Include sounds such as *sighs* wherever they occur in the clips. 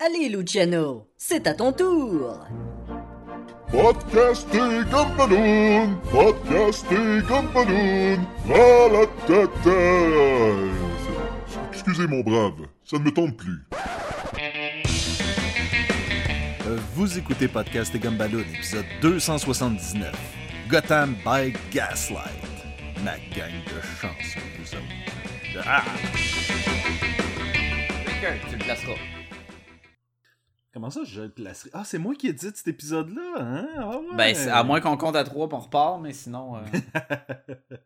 Allez, Luciano, c'est à ton tour. Podcasté Gumballoon, Podcasté Gumballoon, à la tête. Excusez mon brave, ça ne me tente plus. Vous écoutez Podcast et Gumballoon, épisode 279. Gotham by Gaslight. Ma gang de chanceux, vous autres. Ah! Quelqu'un, tu le placeras. Comment ça, je le placerai? Ah, c'est moi qui ai dit cet épisode-là, hein? Ah ouais. Ben, à moins qu'on compte à trois, on repart, mais sinon, euh, *laughs*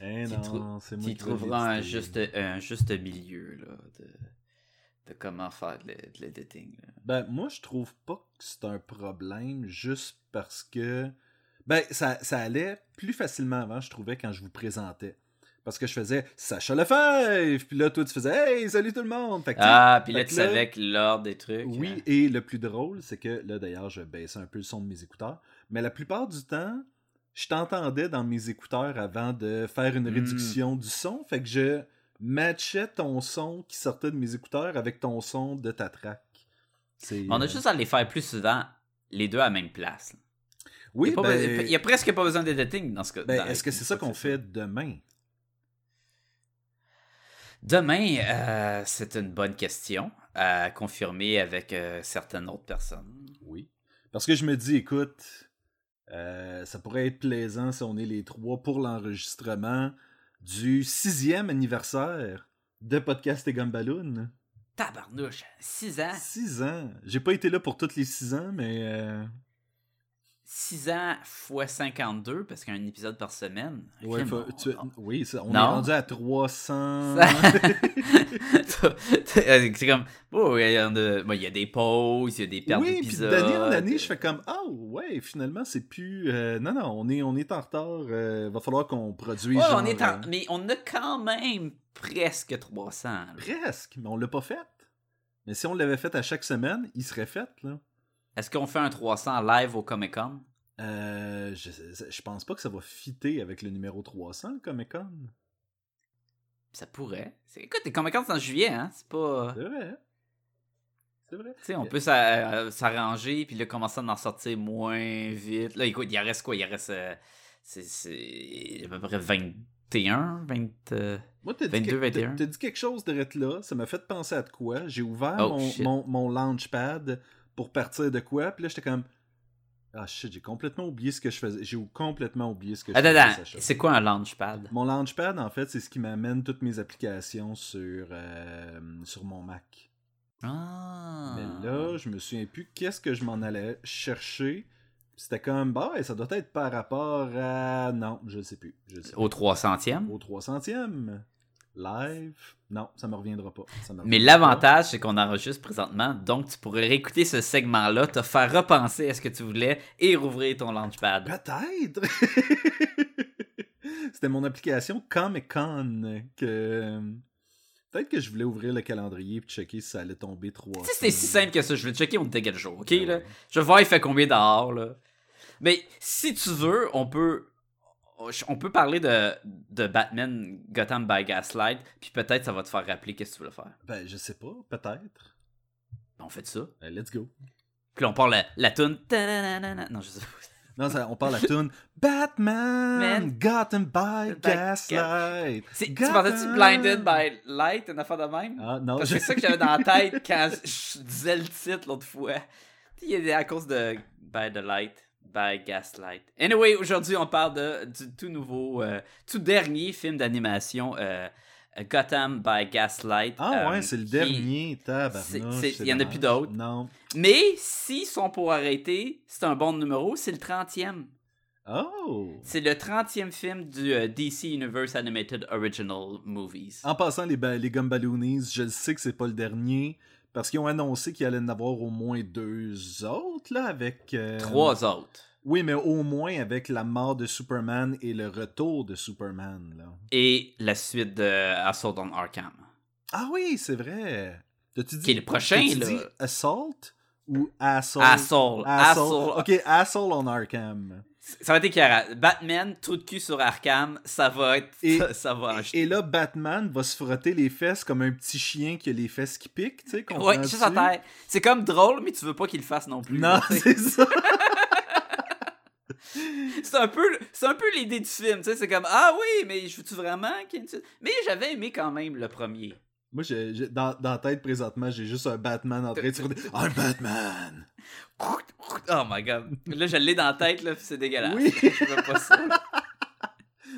Eh tu non, trou- c'est moi tu qui l'ai trouveras un juste, un juste milieu là, de, de comment faire de, l'e- de l'editing. Ben, moi, je trouve pas que c'est un problème juste parce que. Ben, ça, ça allait plus facilement avant, je trouvais, quand je vous présentais. Parce que je faisais Sacha Lefebvre, puis là, toi, tu faisais Hey, salut tout le monde! Fait que, Ah, puis là, tu là- savais que l'ordre des trucs. Oui, hein. et le plus drôle, c'est que là, d'ailleurs, je baissais un peu le son de mes écouteurs, mais la plupart du temps, je t'entendais dans mes écouteurs avant de faire une Mm. réduction du son, fait que je matchais ton son qui sortait de mes écouteurs avec ton son de ta track. On a euh, juste à les faire plus souvent, les deux à la même place. Oui, il, y a pas ben, a presque pas besoin d'editing dans ce cas. ben, est-ce que c'est ça qu'on fait demain? Demain, euh, c'est une bonne question à confirmer avec euh, certaines autres personnes. Oui. Parce que je me dis, écoute, euh, ça pourrait être plaisant si on est les trois pour l'enregistrement du sixième anniversaire de Podcast et Gumballoon. Tabarnouche, 6 ans. Six ans. J'ai pas été là pour tous les six ans, mais euh, 6 ans fois 52, parce qu'il y a un épisode par semaine. ouais, Crime, faut- on- tu- on- oui, ça- on Non. est rendu à 300. *laughs* *laughs* c'est comme, oh, il y, a- bon, il y a des pauses, il y a des pertes oui, puis d'épisodes. d'année en année, je fais comme oh ouais, finalement c'est plus euh, non non, on est on est en retard, euh, va falloir qu'on produise Ouais, genre, on est en- euh, Mais on a quand même presque 300. là. presque, mais on l'a pas fait. Mais si on l'avait fait à chaque semaine, il serait fait là. Est-ce qu'on fait un 300 live au Comic Con? Euh, je, je pense pas que ça va fitter avec le numéro 300 le Comic Con. Ça pourrait. Écoute, les Comic Con c'est en juillet, hein? C'est pas. C'est vrai. C'est vrai. Tu sais, on peut euh, s'arranger, puis là, commencer à en sortir moins vite. Là, écoute, il reste quoi? Il reste. euh, c'est- c'est à peu près 21, 20. euh, Moi, dit, 22, que- 21. t'as- dit quelque chose de là, ça m'a fait penser à de quoi. J'ai ouvert Oh, mon, mon, mon launchpad pour partir de quoi, puis là, j'étais comme. Ah shit, j'ai complètement oublié ce que je faisais. J'ai complètement oublié ce que je faisais. attends, c'est quoi un launchpad? Mon launchpad, en fait, c'est ce qui m'amène toutes mes applications sur, euh, sur mon Mac. Ah. Mais là, je me souviens plus qu'est-ce que je m'en allais chercher. C'était comme, bah ouais, ça doit être par rapport à. Non, je sais plus. Je sais Au 300e? Au 300e. Live? Non, ça me reviendra pas. Ça me Mais reviendra l'avantage, c'est qu'on enregistre présentement, donc tu pourrais réécouter ce segment-là, te faire repenser à ce que tu voulais et rouvrir ton launchpad. Peut-être! *laughs* C'était mon application Comic Con que. Peut-être que je voulais ouvrir le calendrier et checker si ça allait tomber 300. Tu sais, c'était si simple que ça. Je vais checker, on était quel jour, ok? Ben là? ouais. Je vais voir, il fait combien dehors, là? Mais si tu veux, on peut. On peut parler de, de Batman Gotham by Gaslight, puis peut-être ça va te faire rappeler qu'est-ce que tu voulais faire. Ben, je sais pas, peut-être. On fait ça. Euh, let's go. Puis là, on parle la, la toune. Non, je sais pas. Non, ça- on parle la tune *laughs* Batman, Man. Gotham by Gaslight. C'est- Tu pensais-tu Blinded by Light, une affaire de même? Ah non, Parce je C'est ça que j'avais dans la tête quand je, je disais le titre l'autre fois. Il a à cause de By the Light, by Gaslight. Anyway, aujourd'hui, on parle de, du tout nouveau, euh, tout dernier film d'animation, euh, Gotham by Gaslight. Ah euh, ouais, c'est le qui- dernier, c'est il y en a plus d'autres. Non. Mais s'ils sont pour arrêter, c'est un bon numéro, c'est le 30e. Oh! C'est le 30e film du euh, DC Universe Animated Original Movies. En passant, les, les Gumballoonies, je le sais que c'est pas le dernier, parce qu'ils ont annoncé qu'il allait en avoir au moins deux autres, là, avec... euh, Trois autres. Oui, mais au moins avec la mort de Superman et le retour de Superman, là. Et la suite de Assault on Arkham. Ah oui, c'est vrai! T'as-tu dit... Qui est le prochain, t'as-tu là? dit Assault ou Assault? Assault. Assault. Assault. Ok, Assault on Arkham. Ça va être écœurant. Batman, trou de cul sur Arkham, ça va être. Et- *laughs* ça va en Et là, Batman va se frotter les fesses comme un petit chien qui a les fesses qui piquent, tu sais, Ouais, juste à terre. C'est comme drôle, mais tu veux pas qu'il le fasse non plus. Non, tu sais. *laughs* c'est ça. *laughs* c'est un peu, c'est un peu l'idée du film. tu sais, C'est comme ah oui, mais je vraiment ait une suite? Mais j'avais aimé quand même le premier. Moi, j'ai- j'ai- dans, dans la tête, présentement, j'ai juste un Batman en train de. I'm Batman! Oh my god. Là, je l'ai dans la tête, là, c'est dégueulasse. Oui. Je veux pas ça.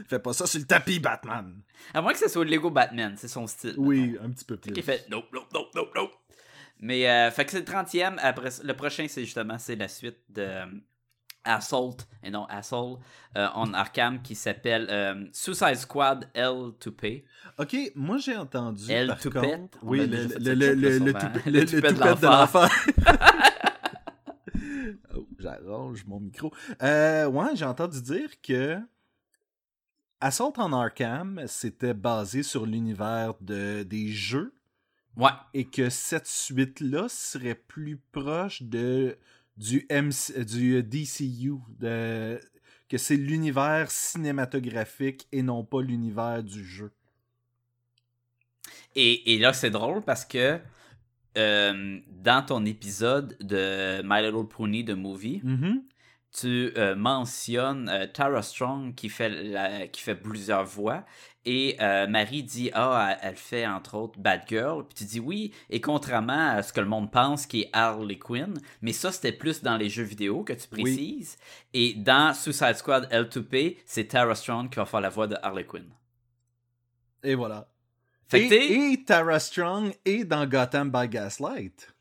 Fais pas ça sur le tapis, Batman! À moins que ce soit le Lego Batman, c'est son style. Oui, un petit peu plus. Qui fait nope, nope, nope, nope, nope. Mais, euh, fait que c'est le 30e. Après, le prochain, c'est justement c'est la suite de Assault, et non Assault, euh, on Arkham, qui s'appelle euh, Suicide Squad L to Pay. Ok, moi j'ai entendu. El par Toupette. contre- On Oui, a le, déjà fait le, le, le, le, souvent. Le de l'enfer. oh, *laughs* *laughs* j'arrange mon micro. Euh, ouais, j'ai entendu dire que Assault on Arkham, c'était basé sur l'univers de, des jeux Ouais. et que cette suite-là serait plus proche de du, MC, du DCU, de, que c'est l'univers cinématographique et non pas l'univers du jeu. Et, et là, c'est drôle parce que euh, dans ton épisode de My Little Pony, de Movie, Mhm. Tu euh, mentionnes euh, Tara Strong qui fait, la- qui fait plusieurs voix et euh, Marie dit ah elle- fait entre autres Batgirl puis tu dis oui et contrairement à ce que le monde pense qui est Harley Quinn mais ça c'était plus dans les jeux vidéo que tu précises et dans Suicide Squad L2P c'est Tara Strong qui va faire la voix de Harley Quinn Et voilà. fait et, et Tara Strong est dans Gotham by Gaslight.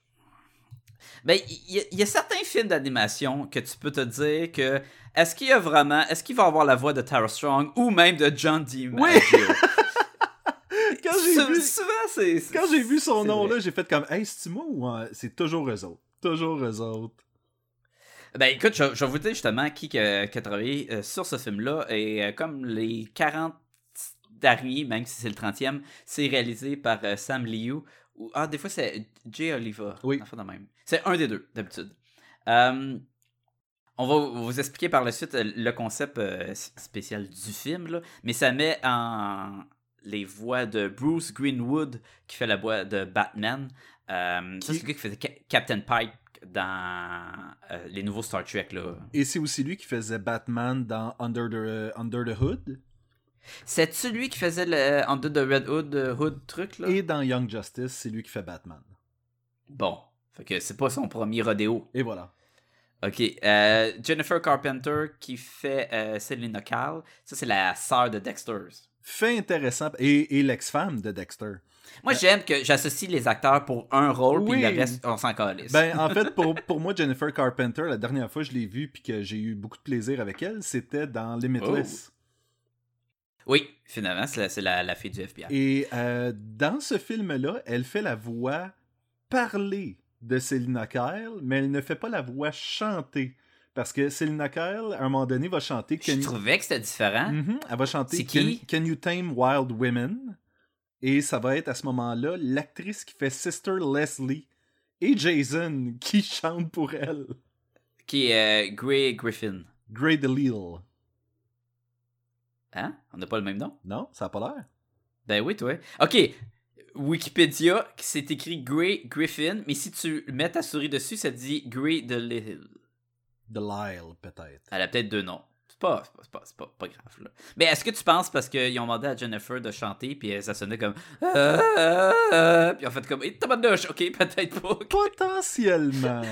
Ben, il y, a- il y a certains films d'animation que tu peux te dire que est-ce qu'il y a vraiment, est-ce qu'il va avoir la voix de Tara Strong ou même de John DiMaggio? *laughs* Quand j'ai vu, souvent c'est quand j'ai vu son nom vrai. là, j'ai fait comme Hey, c'est moi ou euh, c'est toujours eux autres? Toujours eux autres. Ben écoute, je, je vais vous dire justement qui, qui a, qui a travaillé euh, sur ce film-là et euh, comme les 40 derniers, même si c'est le 30e, c'est réalisé par euh, Sam Liu ou ah des fois c'est Jay Oliva. Oui. Enfin, de même. C'est un des deux d'habitude. Euh, on va vous expliquer par la suite euh, le concept euh, spécial du film, là, mais ça met en les voix de Bruce Greenwood qui fait la voix de Batman. Euh, Qui- c'est le gars qui faisait Ca- Captain Pike dans euh, les nouveaux Star Trek. Là. Et c'est aussi lui qui faisait Batman dans Under the, Under the Hood? C'est celui qui faisait le Under the Red Hood, euh, Hood truc là? et dans Young Justice, c'est lui qui fait Batman. Bon, fait que c'est pas son premier rodéo. Et voilà. Ok, euh, Jennifer Carpenter qui fait euh, Selena Kyle. Ça, c'est la sœur de Dexter's. Fait intéressant et, et l'ex-femme de Dexter. Moi, j'aime que j'associe les acteurs pour un rôle, puis Oui. le reste, on s'en calisse. Ben, en fait, pour, *laughs* pour moi, Jennifer Carpenter, la dernière fois que je l'ai vue puis que j'ai eu beaucoup de plaisir avec elle, c'était dans Limitless. Oui, finalement, c'est la, la, la fille du FBI. Et euh, dans ce film-là, elle fait la voix parlée de Selina Kyle, mais elle ne fait pas la voix chantée. Parce que Selina Kyle, à un moment donné, va chanter Je Can, trouvais que c'était différent. Mhm, elle va chanter Can, You Tame Wild Women? Et ça va être à ce moment-là l'actrice qui fait Sister Leslie et Jason qui *laughs* chante pour elle. Qui est euh, Gray Griffin. Grey DeLille. Hein? On n'a pas le même nom? Non, ça a pas l'air. Ben oui, toi. Ok. Wikipédia, c'est écrit Gray Griffin, mais si tu mets ta souris dessus, ça dit Gray de Little. DeLille, peut-être. Elle a peut-être deux noms. C'est pas, c'est pas, c'est pas, pas, grave, là. Mais est-ce que tu penses parce qu'ils ont demandé à Jennifer de chanter, puis ça sonnait comme. Euh, euh, euh, puis en fait, comme. Eh, tabarnouche, ok, *laughs* peut-être pas. Potentiellement. *laughs*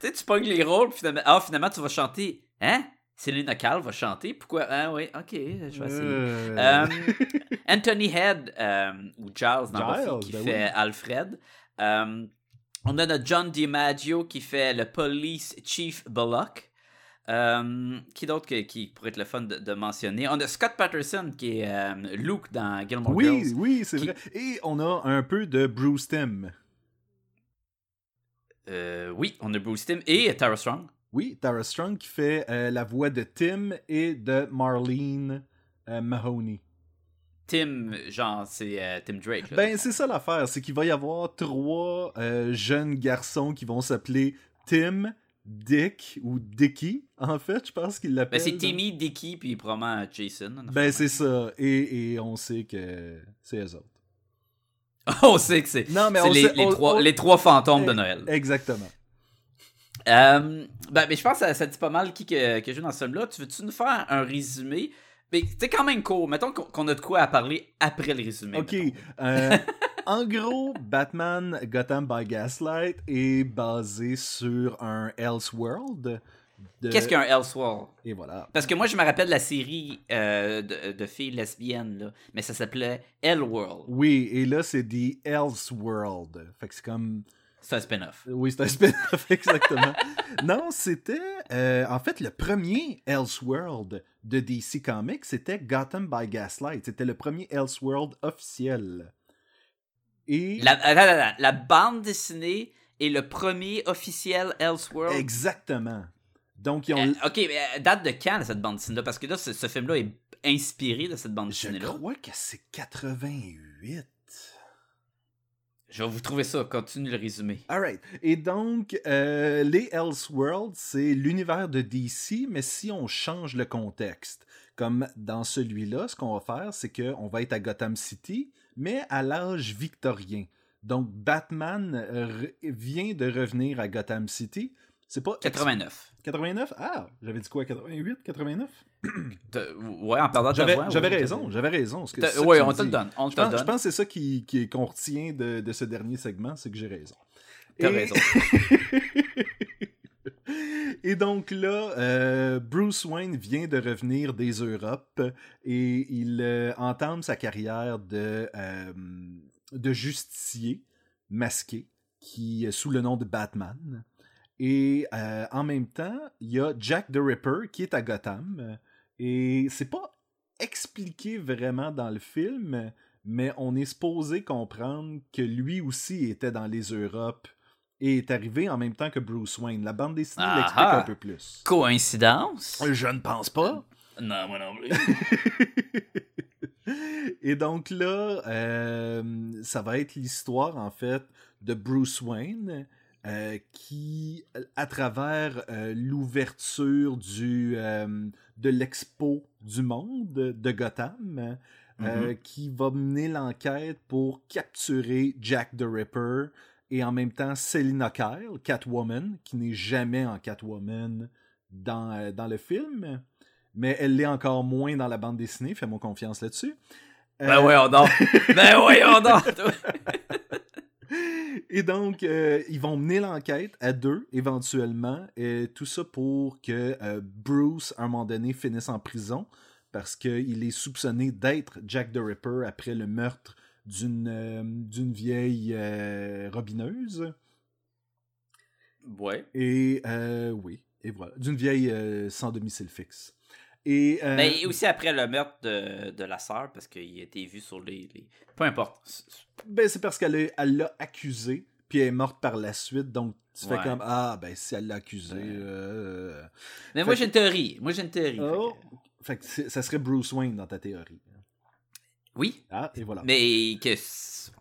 Tu sais, tu pognes les rôles, puis finalement, ah, finalement, tu vas chanter. Hein? Céline Cal va chanter. Pourquoi? Ah, oui, ok, je vais essayer. Euh, Euh, *laughs* Anthony Head, euh, ou Giles dans Giles, Buffy, qui ben fait oui. Alfred. On a notre John DiMaggio qui fait le Police Chief Bullock. Qui d'autre qui pourrait être le fun de, de mentionner? On a Scott Patterson qui est Luke dans Gilmore Oui, Girls. oui, c'est Qui- vrai. Et on a un peu de Bruce Tim. Euh, oui, on a Bruce Tim et Tara Strong. Oui, Tara Strong qui fait euh, la voix de Tim et de Marlene euh, Mahoney. Tim, genre, c'est euh, Tim Drake. là. Ben, c'est ça l'affaire, c'est qu'il va y avoir trois jeunes garçons qui vont s'appeler Tim, Dick ou Dicky, en fait, je pense qu'il l'appelle. Ben, c'est Timmy, Dicky, puis probablement Jason. en Ben, c'est ça. Et, et on sait que c'est eux autres. *laughs* On sait que c'est on les, les on- trois, on- les trois fantômes de Noël. Exactement. Euh, ben, mais je pense que ça, ça dit pas mal qui que, que joue dans ce film-là. Tu veux-tu nous faire un résumé? Mais c'est quand même court. Mettons qu'on a de quoi à parler après le résumé. Ok. euh, *laughs* en gros, Batman Gotham by Gaslight est basé sur un Elseworld. de- Qu'est-ce qu'un Elseworld? Et voilà. Parce que moi, je me rappelle la série euh, de, de filles lesbiennes, là, mais ça s'appelait Hellworld. Oui, et là, c'est The Elseworld. Fait que c'est comme. C'est un spin-off. Oui, c'est un spin-off, *laughs* exactement. non, c'était. euh, en fait, le premier Elseworld de DC Comics, c'était Gotham by Gaslight. C'était le premier Elseworld officiel. Et. La, bande dessinée est le premier officiel Elseworld? Exactement. Donc, ils ont. Euh, ok, mais euh, date de quand cette bande dessinée-là? Parce que là, ce, ce film-là est inspiré de cette bande Je dessinée-là. crois que c'est 88. Je vais vous trouver ça. Continue le résumé. Alright. Et donc, euh, les Elseworlds, c'est l'univers de DC, mais si on change le contexte, comme dans celui-là, ce qu'on va faire, c'est qu'on va être à Gotham City, mais à l'âge victorien. Donc, Batman euh, vient de revenir à Gotham City. C'est pas. 89. 89? Ah, j'avais dit quoi? 88? 89? T'as- Ouais, en parlant de J'avais voix, j'avais ouais, raison, j'avais raison. tu on te le dis. donne. On Je pense, je pense que c'est ça qui, qui- qu'on retient de, de ce dernier segment, c'est que j'ai raison. T'as Et- raison. *laughs* et donc là, euh, Bruce Wayne vient de revenir des Europes et il euh, entame sa carrière de, euh, de justicier masqué qui sous le nom de Batman. Et euh, en même temps, il y a Jack the Ripper qui est à Gotham. Et c'est pas expliqué vraiment dans le film, mais on est supposé comprendre que lui aussi était dans les Europes et est arrivé en même temps que Bruce Wayne. La bande dessinée Ah l'explique ah. un peu plus. Coïncidence? Je ne pense pas. Non, moi non plus. *laughs* Et donc là, euh, ça va être l'histoire en fait de Bruce Wayne euh, qui, à travers euh, l'ouverture du euh, de l'expo du monde de Gotham, euh, qui va mener l'enquête pour capturer Jack the Ripper et en même temps Selina Kyle, Catwoman, qui n'est jamais en Catwoman dans, dans le film, mais elle l'est encore moins dans la bande dessinée, fais-moi confiance là-dessus. Ben Euh, voyons donc. *laughs* Ben voyons donc. Et donc, euh, ils vont mener l'enquête à deux, éventuellement. Et tout ça pour que euh, Bruce, à un moment donné, finisse en prison parce qu'il est soupçonné d'être Jack the Ripper après le meurtre d'une euh, d'une vieille robineuse. Ouais. Et oui, et voilà. D'une vieille sans domicile fixe. Et, euh, Ben, aussi après le meurtre de, de la sœur, parce qu'il a été vu sur les. les- Peu importe. ben, c'est parce qu'elle est- elle l'a accusé, puis elle est morte par la suite. Donc, tu fais Ouais. comme Ah, ben, si elle l'a accusé. Ouais. euh, Mais Fait moi, que- j'ai une théorie. Moi, j'ai une théorie. Oh. Fait que- Fait que c'est- ça serait Bruce Wayne dans ta théorie. Oui, Ah, et voilà. mais que.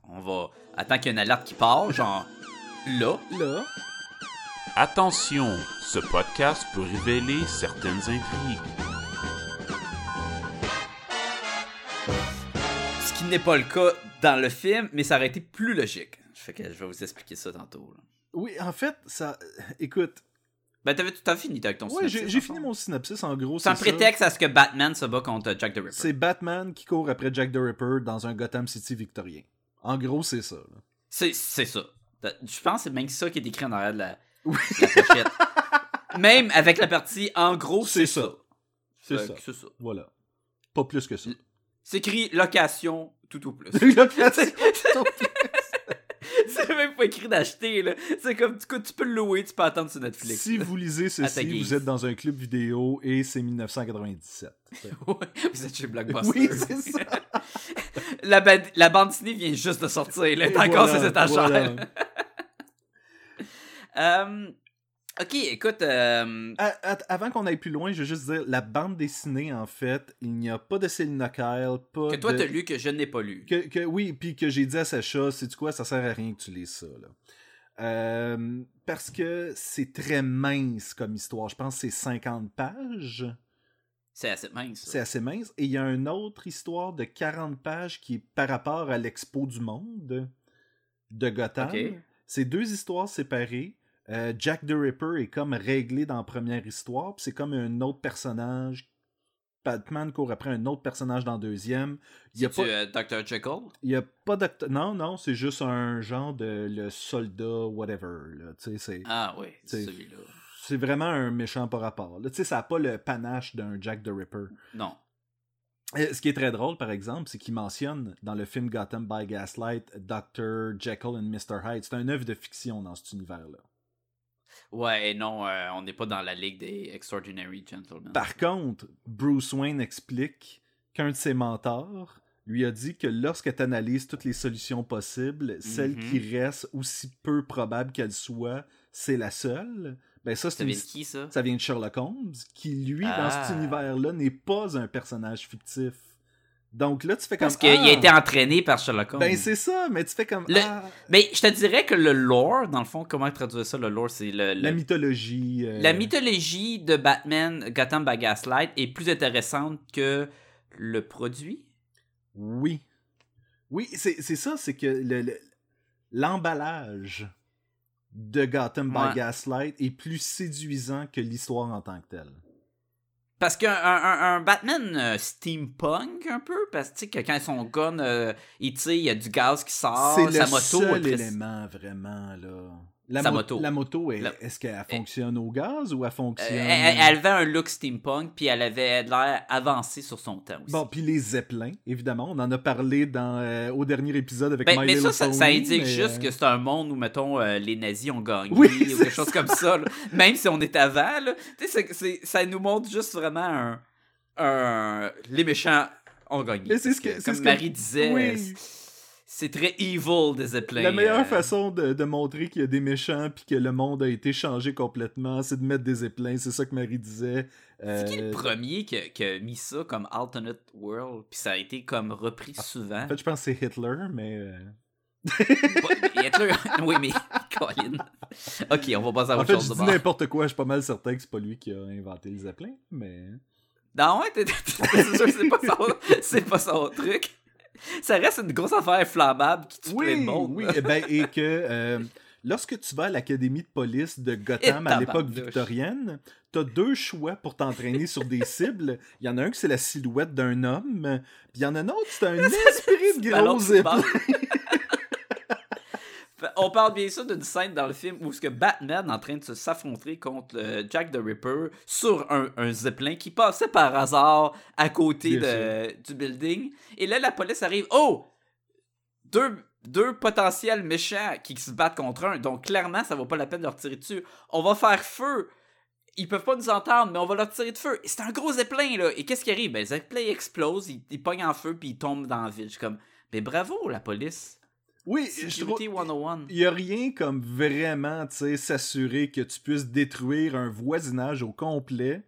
On va. Attends qu'il y ait une alerte qui part, genre. Là. là, Attention, ce podcast peut révéler certaines intrigues. N'est pas le cas dans le film, mais ça aurait été plus logique. Fait que je vais vous expliquer ça tantôt. là. oui, en fait, ça. Écoute, Ben, t'avais tout fini avec ton ouais, synopsis, j'ai fini mon synopsis. En gros, C'est un c'est ça. prétexte à ce que Batman se bat contre Jack the Ripper. C'est Batman qui court après Jack the Ripper dans un Gotham City victorien. En gros, c'est ça. C'est ça. Je pense que c'est même ça qui est écrit en arrière de la, Oui. la pochette. même avec la partie en gros, c'est ça. ça. C'est ça. ça. Voilà. Pas plus que ça. C'est écrit location tout au plus. *laughs* Location c'est même pas écrit d'acheter, là. C'est comme, du coup, tu peux le louer, tu peux attendre sur Netflix. si là. vous lisez ceci, vous êtes dans un club vidéo et c'est 1997. Ouais, vous êtes chez Blockbuster. oui, c'est ça. la, *laughs* ba- la bande dessinée vient juste de sortir, là. T'as encore voilà, ses étagères. *laughs* ok, écoute, euh, À- à- avant qu'on aille plus loin, je veux juste dire, la bande dessinée, en fait, il n'y a pas de Selina Kyle, pas que toi de... t'as lu que je n'ai pas lu. Que, que- oui, puis que j'ai dit à Sacha, c'est quoi, ça sert à rien que tu lises ça. Là. Euh, parce que c'est très mince comme histoire. Je pense que c'est 50 pages. C'est assez mince. C'est assez mince. Et il y a une autre histoire de 40 pages qui est par rapport à l'Expo du Monde de Gotham. C'est deux histoires séparées. Euh, Jack the Ripper est comme réglé dans la première histoire, puis c'est comme un autre personnage. Batman court après un autre personnage dans la deuxième. Il y a pas, euh, Dr. Jekyll? il y a pas d'acte- Non, non, c'est juste un genre de le soldat, whatever. là. Ah oui, C'est- celui-là. C'est vraiment un méchant par rapport. Là, ça n'a pas le panache d'un Jack the Ripper. Non. Ce qui est très drôle, par exemple, c'est qu'il mentionne dans le film Gotham by Gaslight Dr. Jekyll and Mr. Hyde. C'est un œuvre de fiction dans cet univers-là. Ouais, et non, euh, on n'est pas dans la ligue des Extraordinary Gentlemen. Par contre, Bruce Wayne explique qu'un de ses mentors lui a dit que lorsque tu analyses toutes les solutions possibles, celle Mhm. qui reste, aussi peu probable qu'elle soit, c'est la seule. Ben ça, c'est Ça une vient de qui, ça? Ça vient de Sherlock Holmes, qui lui, dans Ah. cet univers-là, n'est pas un personnage fictif. Donc là, tu fais comme. Parce qu'il ah, a été entraîné par Sherlock Holmes. Ben c'est ça, mais tu fais comme. Le- ah, Mais je te dirais que le lore, dans le fond, comment traduire ça, le lore, c'est le, le- la mythologie. euh, La mythologie de Batman Gotham by Gaslight est plus intéressante que le produit? Oui. Oui, c'est ça, c'est que le- le- l'emballage de Gotham Ouais. by Gaslight est plus séduisant que l'histoire en tant que telle. Parce qu'un un, Batman euh, steampunk, un peu, parce que quand son gun, euh, il il y a du gaz qui sort, c'est sa le moto. seul elle presse- élément, vraiment, là. La, Sa mo- moto. La est-ce qu'elle fonctionne au gaz ou elle Euh, fonctionne... elle, elle avait un look steampunk, puis elle avait l'air avancée sur son temps aussi. Bon, puis les zeppelins, évidemment, on en a parlé dans, euh, au dernier épisode avec Ben, My mais ça, ça, indique mais, juste euh, que c'est un monde où, mettons, euh, les nazis ont gagné Oui, ou quelque chose comme ça. là. Même si on est avant, là. Tu sais, c'est- c'est- ça nous montre juste vraiment un. un- les méchants ont gagné. Mais c'est ce que- que, c'est comme ce que- Marie disait, Oui. Euh, c'est très evil des zeppelins. La meilleure euh, façon de, de montrer qu'il y a des méchants puis que le monde a été changé complètement, c'est de mettre des zeppelins. C'est ça que Marie disait. C'est qui Euh, le premier qui a, qui a mis ça comme alternate world, puis ça a été comme repris souvent? En fait, je pense que c'est Hitler, mais... euh, Hitler- *laughs* oui, mais *laughs* Colin. Ok, on va passer à En autre fait, chose je dis n'importe quoi. Je suis pas mal certain que c'est pas lui qui a inventé les zeppelins, mais... Non, ouais, *laughs* c'est sûr que c'est pas, son, c'est pas son truc. *laughs* Ça reste une grosse affaire inflammable qui tue plein de Oui, monde. oui. eh ben, et que euh, lorsque tu vas à l'académie de police de Gotham Et à l'époque victorienne, t'as deux choix pour t'entraîner sur des *laughs* cibles. Il y en a un que c'est la silhouette d'un homme, puis il y en a un autre, c'est un *laughs* esprit de gros. On parle bien sûr d'une scène dans le film où ce que Batman est en train de se s'affronter contre euh, Jack the Ripper sur un, un zeppelin qui passait par hasard à côté de- du building. Et là, la police arrive. Oh! Deux, deux potentiels méchants qui se battent contre un. Donc clairement, ça vaut pas la peine de leur tirer dessus. On va faire feu. Ils peuvent pas nous entendre, mais on va leur tirer de feu. Et c'est un gros zeppelin, là. Et qu'est-ce qui arrive? Ben, le zeppelin explose, il, il pogne en feu, puis il tombe dans la ville. Je suis comme, mais bravo, la police. Oui, je trouve... Security 101. Il n'y a rien comme vraiment, tu sais, s'assurer que tu puisses détruire un voisinage au complet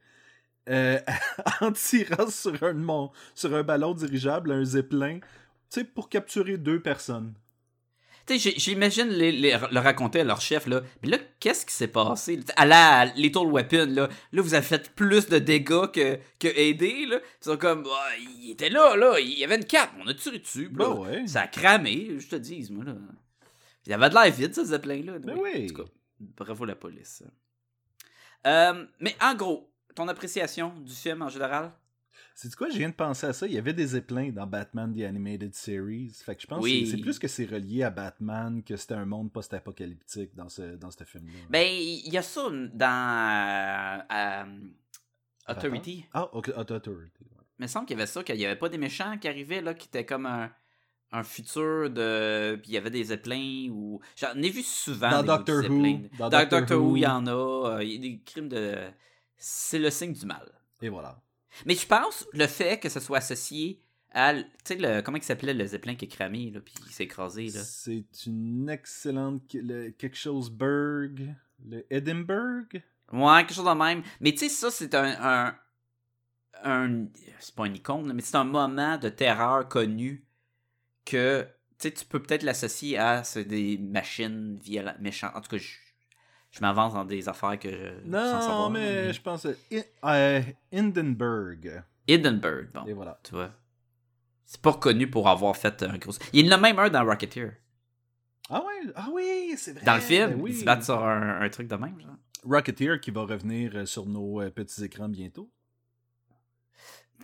euh, *laughs* en tirant sur un, mon- sur un ballon dirigeable, un zeppelin, tu sais, pour capturer deux personnes. Tu sais, j'ai- j'imagine les, les- le raconter à leur chef, là. Mais là, qu'est-ce qui s'est passé? À la Little Weapon, là, là, vous avez fait plus de dégâts que, que aider, là. Ils sont comme, Ah, il était là, là, il y avait une cape, on a tiré dessus. là, Ben ouais. Ça a cramé, je te dis, moi, là. Il y avait de l'air vide, ça, ce zeppelin-là. Ben oui. En tout cas, bravo la police. Euh, mais en gros, ton appréciation du film en général? C'est quoi, je viens de penser à ça? Il y avait des zeppelins dans Batman The Animated Series. Fait que je pense Oui. que c'est- plus que c'est relié à Batman que c'était un monde post-apocalyptique dans ce, dans ce film-là. Ben, il y a ça dans euh, euh, Authority. Ah, ok, Authority. ouais. Il me semble qu'il y avait ça, qu'il n'y avait pas des méchants qui arrivaient, là, qui étaient comme un, un futur de. Puis il y avait des zeppelins ou. J'en ai vu souvent. Dans des Doctor. Who, dans Doctor Who. il y en a. euh, Il y a des crimes de. C'est le signe du mal. Et voilà. Mais je pense le fait que ce soit associé à. Tu sais, le- comment il s'appelait le zeppelin qui est cramé, là, puis qui s'est écrasé, là? C'est une excellente. le- quelque chose Berg. Le Edinburgh? Ouais, quelque chose de même. Mais tu sais, ça, c'est un. un, un- c'est pas une icône, mais c'est un moment de terreur connu que. Tu tu sais, tu peux peut-être l'associer à des machines violentes, méchantes. En tout cas, je, je m'avance dans des affaires que je. sans Non, savoir, mais je pense. à I- euh, Hindenburg. Hindenburg, bon. Et voilà. Tu vois? C'est pas reconnu pour avoir fait un gros. Il y en a même un dans Rocketeer. Ah ouais, ah oui, c'est vrai. Dans le film, ben oui. ils se battent sur un, un truc de même, genre. Rocketeer qui va revenir euh, sur nos euh, petits écrans bientôt.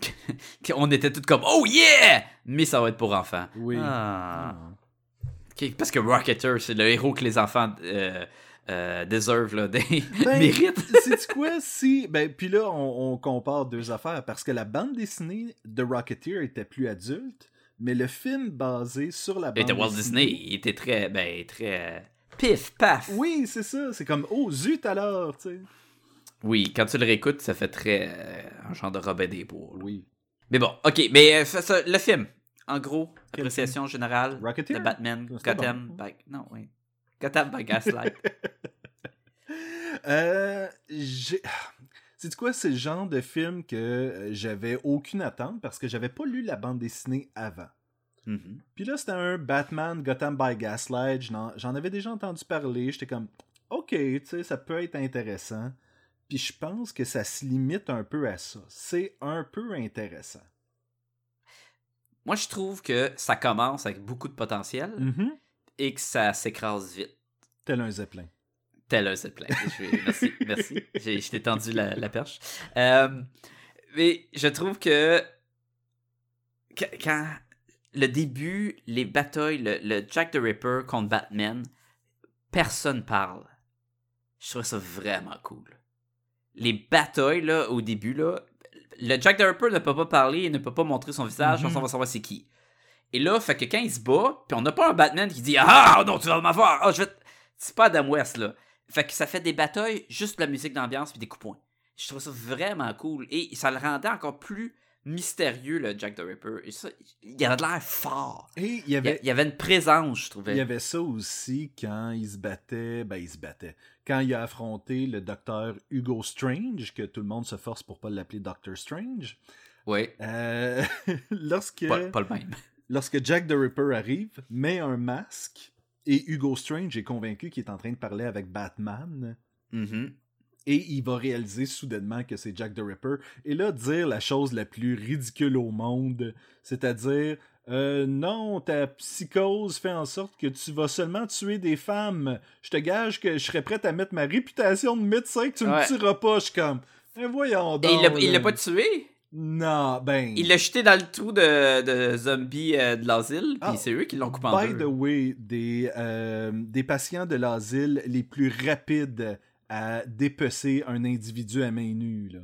*laughs* On était tous comme Oh yeah! Mais ça va être pour enfants. Oui. Ah. Ah. Parce que Rocketeer, c'est le héros que les enfants euh, euh, deservent, là, des *laughs* Ben, méritent. C'est *laughs* quoi? Si. Ben, puis là, on, on compare deux affaires parce que la bande dessinée de Rocketeer était plus adulte, mais le film basé sur la bande était Walt Disney, il était très, ben, très euh, pif, paf. Oui, c'est ça. C'est comme, oh, zut alors, tu sais. Oui, quand tu le réécoutes, ça fait très euh, un genre de Robin des Bois. Oui. Mais bon, ok, mais euh, ça, ça, le film, en gros, appréciation générale Rocketeer? de Batman, Gotham, bon. non, oui, Gotham by Gaslight. Euh, j'ai. *sighs* C'est quoi, c'est le genre de film que euh, j'avais aucune attente parce que j'avais pas lu la bande dessinée avant. Mhm. Puis là, c'était un Batman Gotham by Gaslight. J'en avais déjà entendu parler. J'étais comme, ok, tu sais, ça peut être intéressant. Puis je pense que ça se limite un peu à ça. C'est un peu intéressant. Moi, je trouve que ça commence avec beaucoup de potentiel Mhm. Et que ça s'écrase vite. Tel un zeppelin. Tel un zeppelin. Je Merci, merci. J'ai- Je t'ai tendu la, la perche. Euh, mais je trouve que quand le début, les batailles, le, le Jack the Ripper contre Batman, personne parle. Je trouve ça vraiment cool. Les batailles, là, au début, là, le Jack the Ripper ne peut pas parler et ne peut pas montrer son visage, Mhm. on va savoir c'est qui. Et là, fait que quand il se bat, puis on n'a pas un Batman qui dit Ah non, tu vas m'avoir, ah, je vais. te- C'est pas Adam West, là. Fait que ça fait des batailles, juste de la musique d'ambiance puis des coups poing. Je trouve ça vraiment cool. Et ça le rendait encore plus mystérieux, le Jack the Ripper. Et ça, il avait de l'air fort. Et il y avait, il y avait une présence, je trouvais. il y avait ça aussi quand il se battait. Ben, il se battait. Quand il a affronté le docteur Hugo Strange, que tout le monde se force pour pas l'appeler Doctor Strange. Oui, Euh, *laughs* lorsque. pas, pas le même. Lorsque Jack the Ripper arrive, met un masque et Hugo Strange est convaincu qu'il est en train de parler avec Batman Mhm. et il va réaliser soudainement que c'est Jack the Ripper et là dire la chose la plus ridicule au monde, c'est-à-dire euh, non, ta psychose fait en sorte que tu vas seulement tuer des femmes. Je te gage que je serais prêt à mettre ma réputation de médecin que tu Ouais. me tueras pas. Je suis comme, voyons donc. Et il l'a- pas tué? Non, ben. Il l'a jeté dans le trou de, de zombies euh, de l'asile, puis Ah, c'est eux qui l'ont coupé en By deux. the way, des, euh, des patients de l'asile les plus rapides à dépecer un individu à main nue. Là.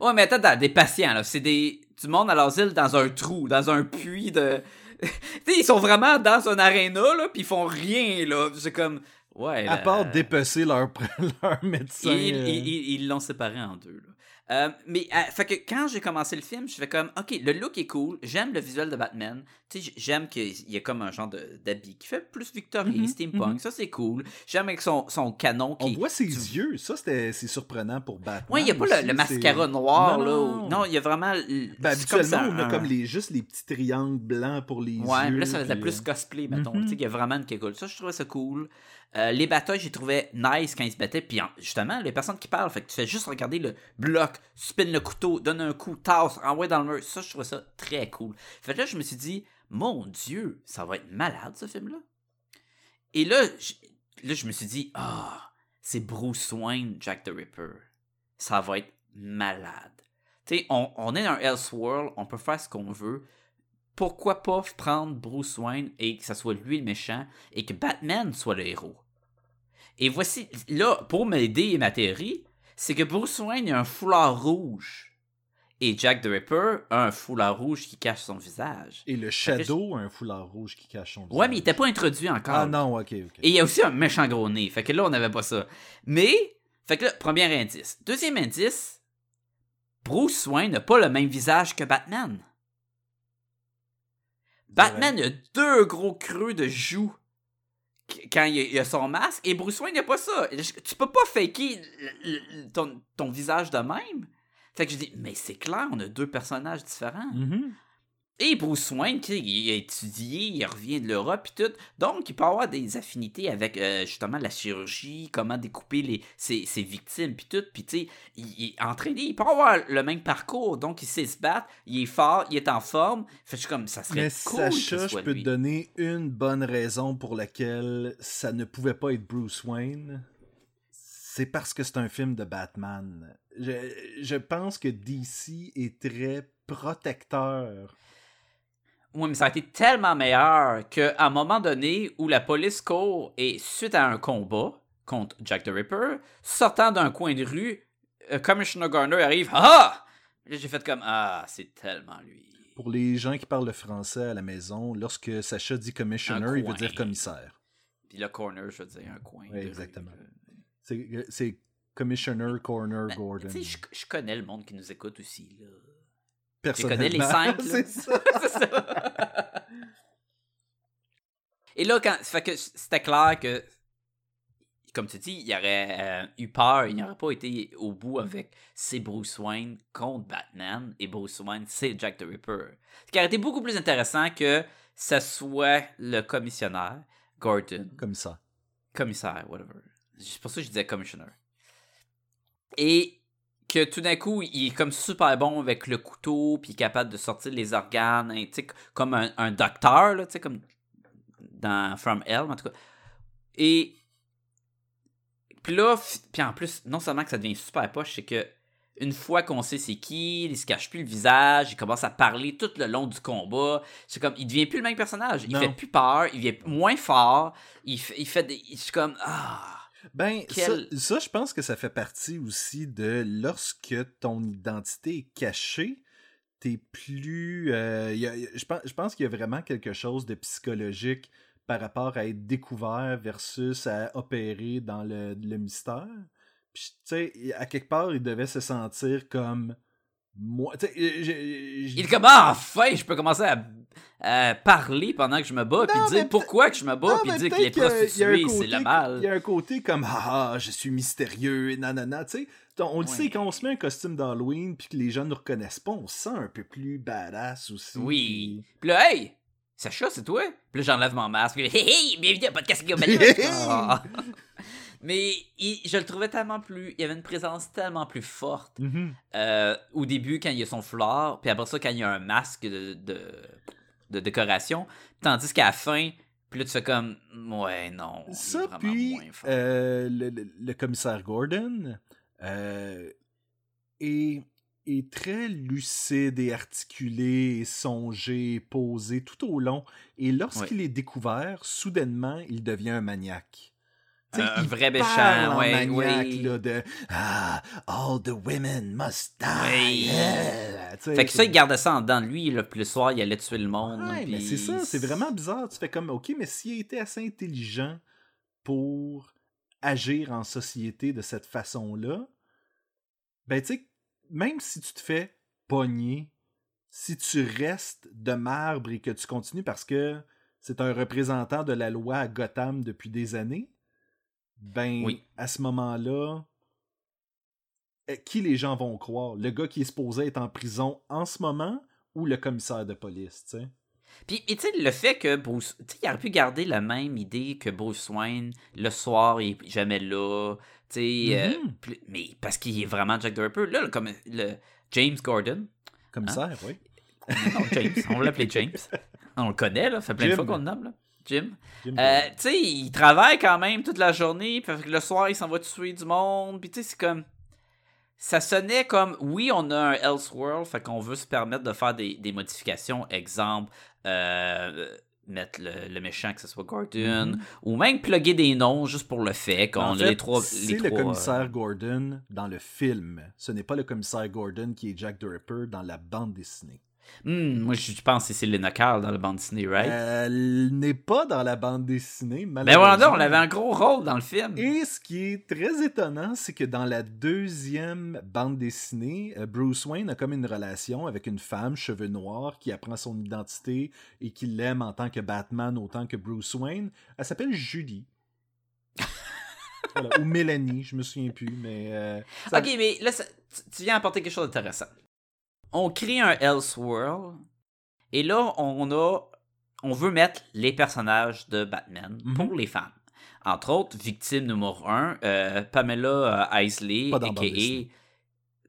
Ouais, mais attends, des patients, là. C'est des. Du monde à l'asile dans un trou, dans un puits de. *laughs* tu sais, ils sont vraiment dans un aréna, là, puis ils font rien, là. C'est comme. Ouais. À là, part dépecer leur, *laughs* leur médecin. Ils euh, ils- ils- ils l'ont séparé en deux, là. Euh, mais euh, fait que quand j'ai commencé le film, je fais comme ok le look est cool, j'aime le visuel de Batman, tu sais j'aime qu'il y a comme un genre de- d'habit qui fait plus victorien, Mhm, steampunk, mhm. ça c'est cool. J'aime avec son, son canon On qui voit ses yeux. Ça, c'était- c'est surprenant pour Batman. Ouais, il y a pas aussi, le, le mascara noir Non, là. non. où- Non, il y a vraiment Ben, c'est comme ça, habituellement, on a un- comme les, juste les petits triangles blancs pour les Ouais, yeux. mais là, ça faisait puis, plus euh, cosplay, mettons. Tu sais, il y a vraiment une qui est cool. Ça, je trouvais ça cool. Euh, les batailles, j'ai trouvé nice quand ils se battaient. Puis en- justement, les personnes qui parlent, fait que tu fais juste regarder le bloc, spin le couteau, donne un coup, tasse, envoie dans le mur. Ça, je trouvais ça très cool. Fait que là, je me suis dit, mon Dieu, ça va être malade, ce film-là. Et là, je me suis dit, ah, c'est Bruce Wayne, Jack the Ripper. Ça va être malade. Tu sais, on, on est dans Elseworld, on peut faire ce qu'on veut pourquoi pas prendre Bruce Wayne et que ça soit lui le méchant et que Batman soit le héros? Et voici, là, pour m'aider et ma théorie, c'est que Bruce Wayne a un foulard rouge et Jack the Ripper a un foulard rouge qui cache son visage. Et le Shadow a un foulard rouge qui cache son Ouais, mais il visage. était pas introduit encore. Ah non, ok, ok. Et il y a aussi un méchant gros nez. Fait que là, on n'avait pas ça. Mais, fait que là, premier indice. Deuxième indice, Bruce Wayne n'a pas le même visage que Batman. Batman a deux gros creux de joues quand il a, il a son masque et Bruce Wayne n'a pas ça. Tu peux pas faker ton, visage de même. Fait que je dis, mais c'est clair, on a deux personnages différents. Mhm. Et Bruce Wayne, il a étudié, il revient de l'Europe et tout. Donc, il peut avoir des affinités avec euh, justement la chirurgie, comment découper les, ses, ses victimes puis tout. Puis tu sais, il, il est entraîné, il peut avoir le même parcours. Donc, il sait se battre, il est fort, il est en forme. Fait je suis comme, ça serait Mais cool Sacha, je peux lui. te donner une bonne raison pour laquelle ça ne pouvait pas être Bruce Wayne. C'est parce que c'est un film de Batman. Je, je pense que DC est très protecteur. Oui, mais ça a été tellement meilleur qu'à un moment donné où la police court et suite à un combat contre Jack the Ripper, sortant d'un coin de rue, euh, Commissioner Garner arrive. Ah! Là, j'ai fait comme Ah, c'est tellement lui. Pour les gens qui parlent le français à la maison, lorsque Sacha dit commissioner, il veut dire commissaire. Puis le corner, je veux dire, un coin. Oui, exactement. C'est Commissioner Corner Ben, Gordon. Je, je connais le monde qui nous écoute aussi. Là. Personnellement, connais les cinq. *laughs* *laughs* c'est ça. Et là, quand, ça fait que c'était clair que, comme tu dis, il aurait euh, eu peur, il n'aurait pas été au bout avec c'est Bruce Wayne contre Batman et Bruce Wayne c'est Jack the Ripper. Ce qui aurait été beaucoup plus intéressant que ça soit le commissionnaire, Gordon, ça. commissaire, whatever. C'est pour ça que je disais commissioner. Et que tout d'un coup, il est comme super bon avec le couteau, puis capable de sortir les organes, hein, comme un, un docteur, là, comme dans From Hell, en tout cas. Et puis là, puis en plus, non seulement que ça devient super poche, c'est que une fois qu'on sait c'est qui, il se cache plus le visage, il commence à parler tout le long du combat. C'est comme, il devient plus le même personnage. Il Non. fait plus peur, il devient moins fort. Il, fait- il fait des. Je suis comme, ah. Ben, Quel- ça, ça, je pense que ça fait partie aussi de lorsque ton identité est cachée, t'es plus. euh, y a- y a- je pense, je pense qu'il y a vraiment quelque chose de psychologique par rapport à être découvert versus à opérer dans le, le mystère. Puis, tu sais, à quelque part, il devait se sentir comme moi. J'ai- Il est comme, ah, enfin, je peux commencer à, parler pendant que je me bats, puis dire pourquoi que je me bats, puis dire que les prostituées, c'est le Il mal. y a un côté comme ah, je suis mystérieux et nanana, tu sais. On le sait, quand on se met un costume d'Halloween puis que les gens ne nous reconnaissent pas, on se sent un peu plus badass aussi. Oui. Puis là, hey, Sacha, c'est toi? Puis là, j'enlève mon masque, puis hey, hey, bienvenue à Podcast Gobelin. *laughs* Mais il- je le trouvais tellement plus. Il y avait une présence tellement plus forte. Mhm. Euh, au début, quand il y a son foulard, puis après ça, quand il y a un masque de, de, de décoration. Tandis qu'à la fin, puis là, tu fais comme, ouais, non. Ça, puis euh, le, le- le commissaire Gordon euh, est, est très lucide et articulé et songé, posé tout au long. Et lorsqu'il est découvert, soudainement, il devient un maniaque. Un vrai méchant, ouais, maniaque, oui. là, de Ah, all the women must die. Oui. Yeah. Fait que ça, il gardait ça en dedans de lui, là, puis le soir, il allait tuer le monde. Ouais, puis- mais c'est ça, c'est vraiment bizarre. Tu fais comme, ok, mais s'il était assez intelligent pour agir en société de cette façon-là, ben tu sais, même si tu te fais pogner, si tu restes de marbre et que tu continues parce que c'est un représentant de la loi à Gotham depuis des années, ben Oui. à ce moment-là, euh, qui les gens vont croire? Le gars qui est supposé être en prison en ce moment ou le commissaire de police, tu sais? Puis, et tu sais, le fait que Bruce. Tu sais, il aurait pu garder la même idée que Bruce Wayne, le soir, il est jamais là. Tu sais, euh, Mhm. puis- mais parce qu'il est vraiment Jack the Ripper. Là, le, comme, le James Gordon. Commissaire, oui. Non, James, on va l'appeler James. *laughs* On le connaît, là. Ça fait plein de fois qu'on le nomme, là. Jim. Jim Euh, tu sais, il travaille quand même toute la journée, puis le soir, il s'en va tuer du monde, puis tu sais, c'est comme... Ça sonnait comme, oui, on a un Elseworld, fait qu'on veut se permettre de faire des, des modifications, exemple, euh, mettre le, le méchant, que ce soit Gordon, Mhm. ou même plugger des noms juste pour le fait qu'on a les trois... c'est le trois, euh, commissaire Gordon dans le film. Ce n'est pas le commissaire Gordon qui est Jack the Ripper dans la bande dessinée. Hmm, moi, je pense que c'est Lena Carl dans la bande dessinée, right? Elle n'est pas dans la bande dessinée, ben malheureusement. voilà, donc, on avait un gros rôle dans le film. Et ce qui est très étonnant, c'est que dans la deuxième bande dessinée, euh, Bruce Wayne a comme une relation avec une femme, cheveux noirs, qui apprend son identité et qui l'aime en tant que Batman autant que Bruce Wayne. Elle s'appelle Julie. Voilà, ou *laughs* Mélanie, je me souviens plus, mais... euh, ça- Ok, mais là, ça- tu viens apporter quelque chose d'intéressant. On crée un Elseworld, Et là, on a. On veut mettre les personnages de Batman Mhm. pour les fans. Entre autres, victime numéro 1, Pamela euh, Isley, a.k.a.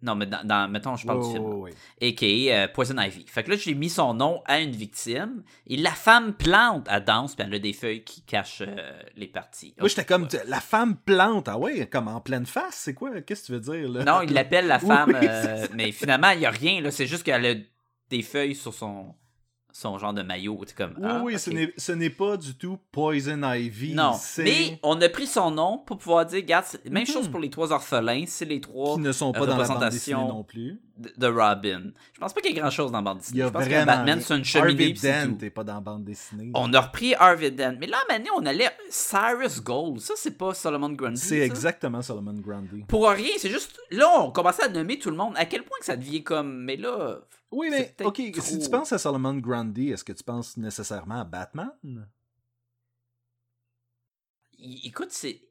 Non, mais dans, dans- mettons, je parle du film. ouais. a.k.a. euh, Poison Ivy. Fait que là, j'ai mis son nom à une victime. Et la femme plante, elle danse, puis elle a des feuilles qui cachent euh, les parties. Moi, j'étais comme, la femme plante, ah ouais, comme en pleine face, c'est quoi? Qu'est-ce que tu veux dire, là? Non, il l'appelle la *laughs* Oui, femme, euh, mais finalement, il n'y a rien. là. C'est juste qu'elle a des feuilles sur son, son genre de maillot. C'est comme, Oui, ah, oui, ce n'est- ce n'est pas du tout Poison Ivy. Non, mais on a pris son nom pour pouvoir dire, regarde, même Mhm. chose pour les trois orphelins, c'est les trois qui ne sont pas dans la bande dessinée non plus. De, Robin. Je pense pas qu'il y ait grand chose dans la bande Il dessinée. y a Je pense que vraiment Batman, c'est une cheminée. Harvey Dent pas dans la bande dessinée. On a repris Harvey Dent. Mais là, maintenant, on allait Cyrus Gold. Ça, c'est pas Solomon Grundy. C'est exactement Solomon Grundy. Pour rien, c'est juste. Là, on commençait à nommer tout le monde. À quel point que ça devient comme. Mais là. Oui, mais ok, si tu penses à Solomon Grundy, est-ce que tu penses nécessairement à Batman? Écoute, c'est.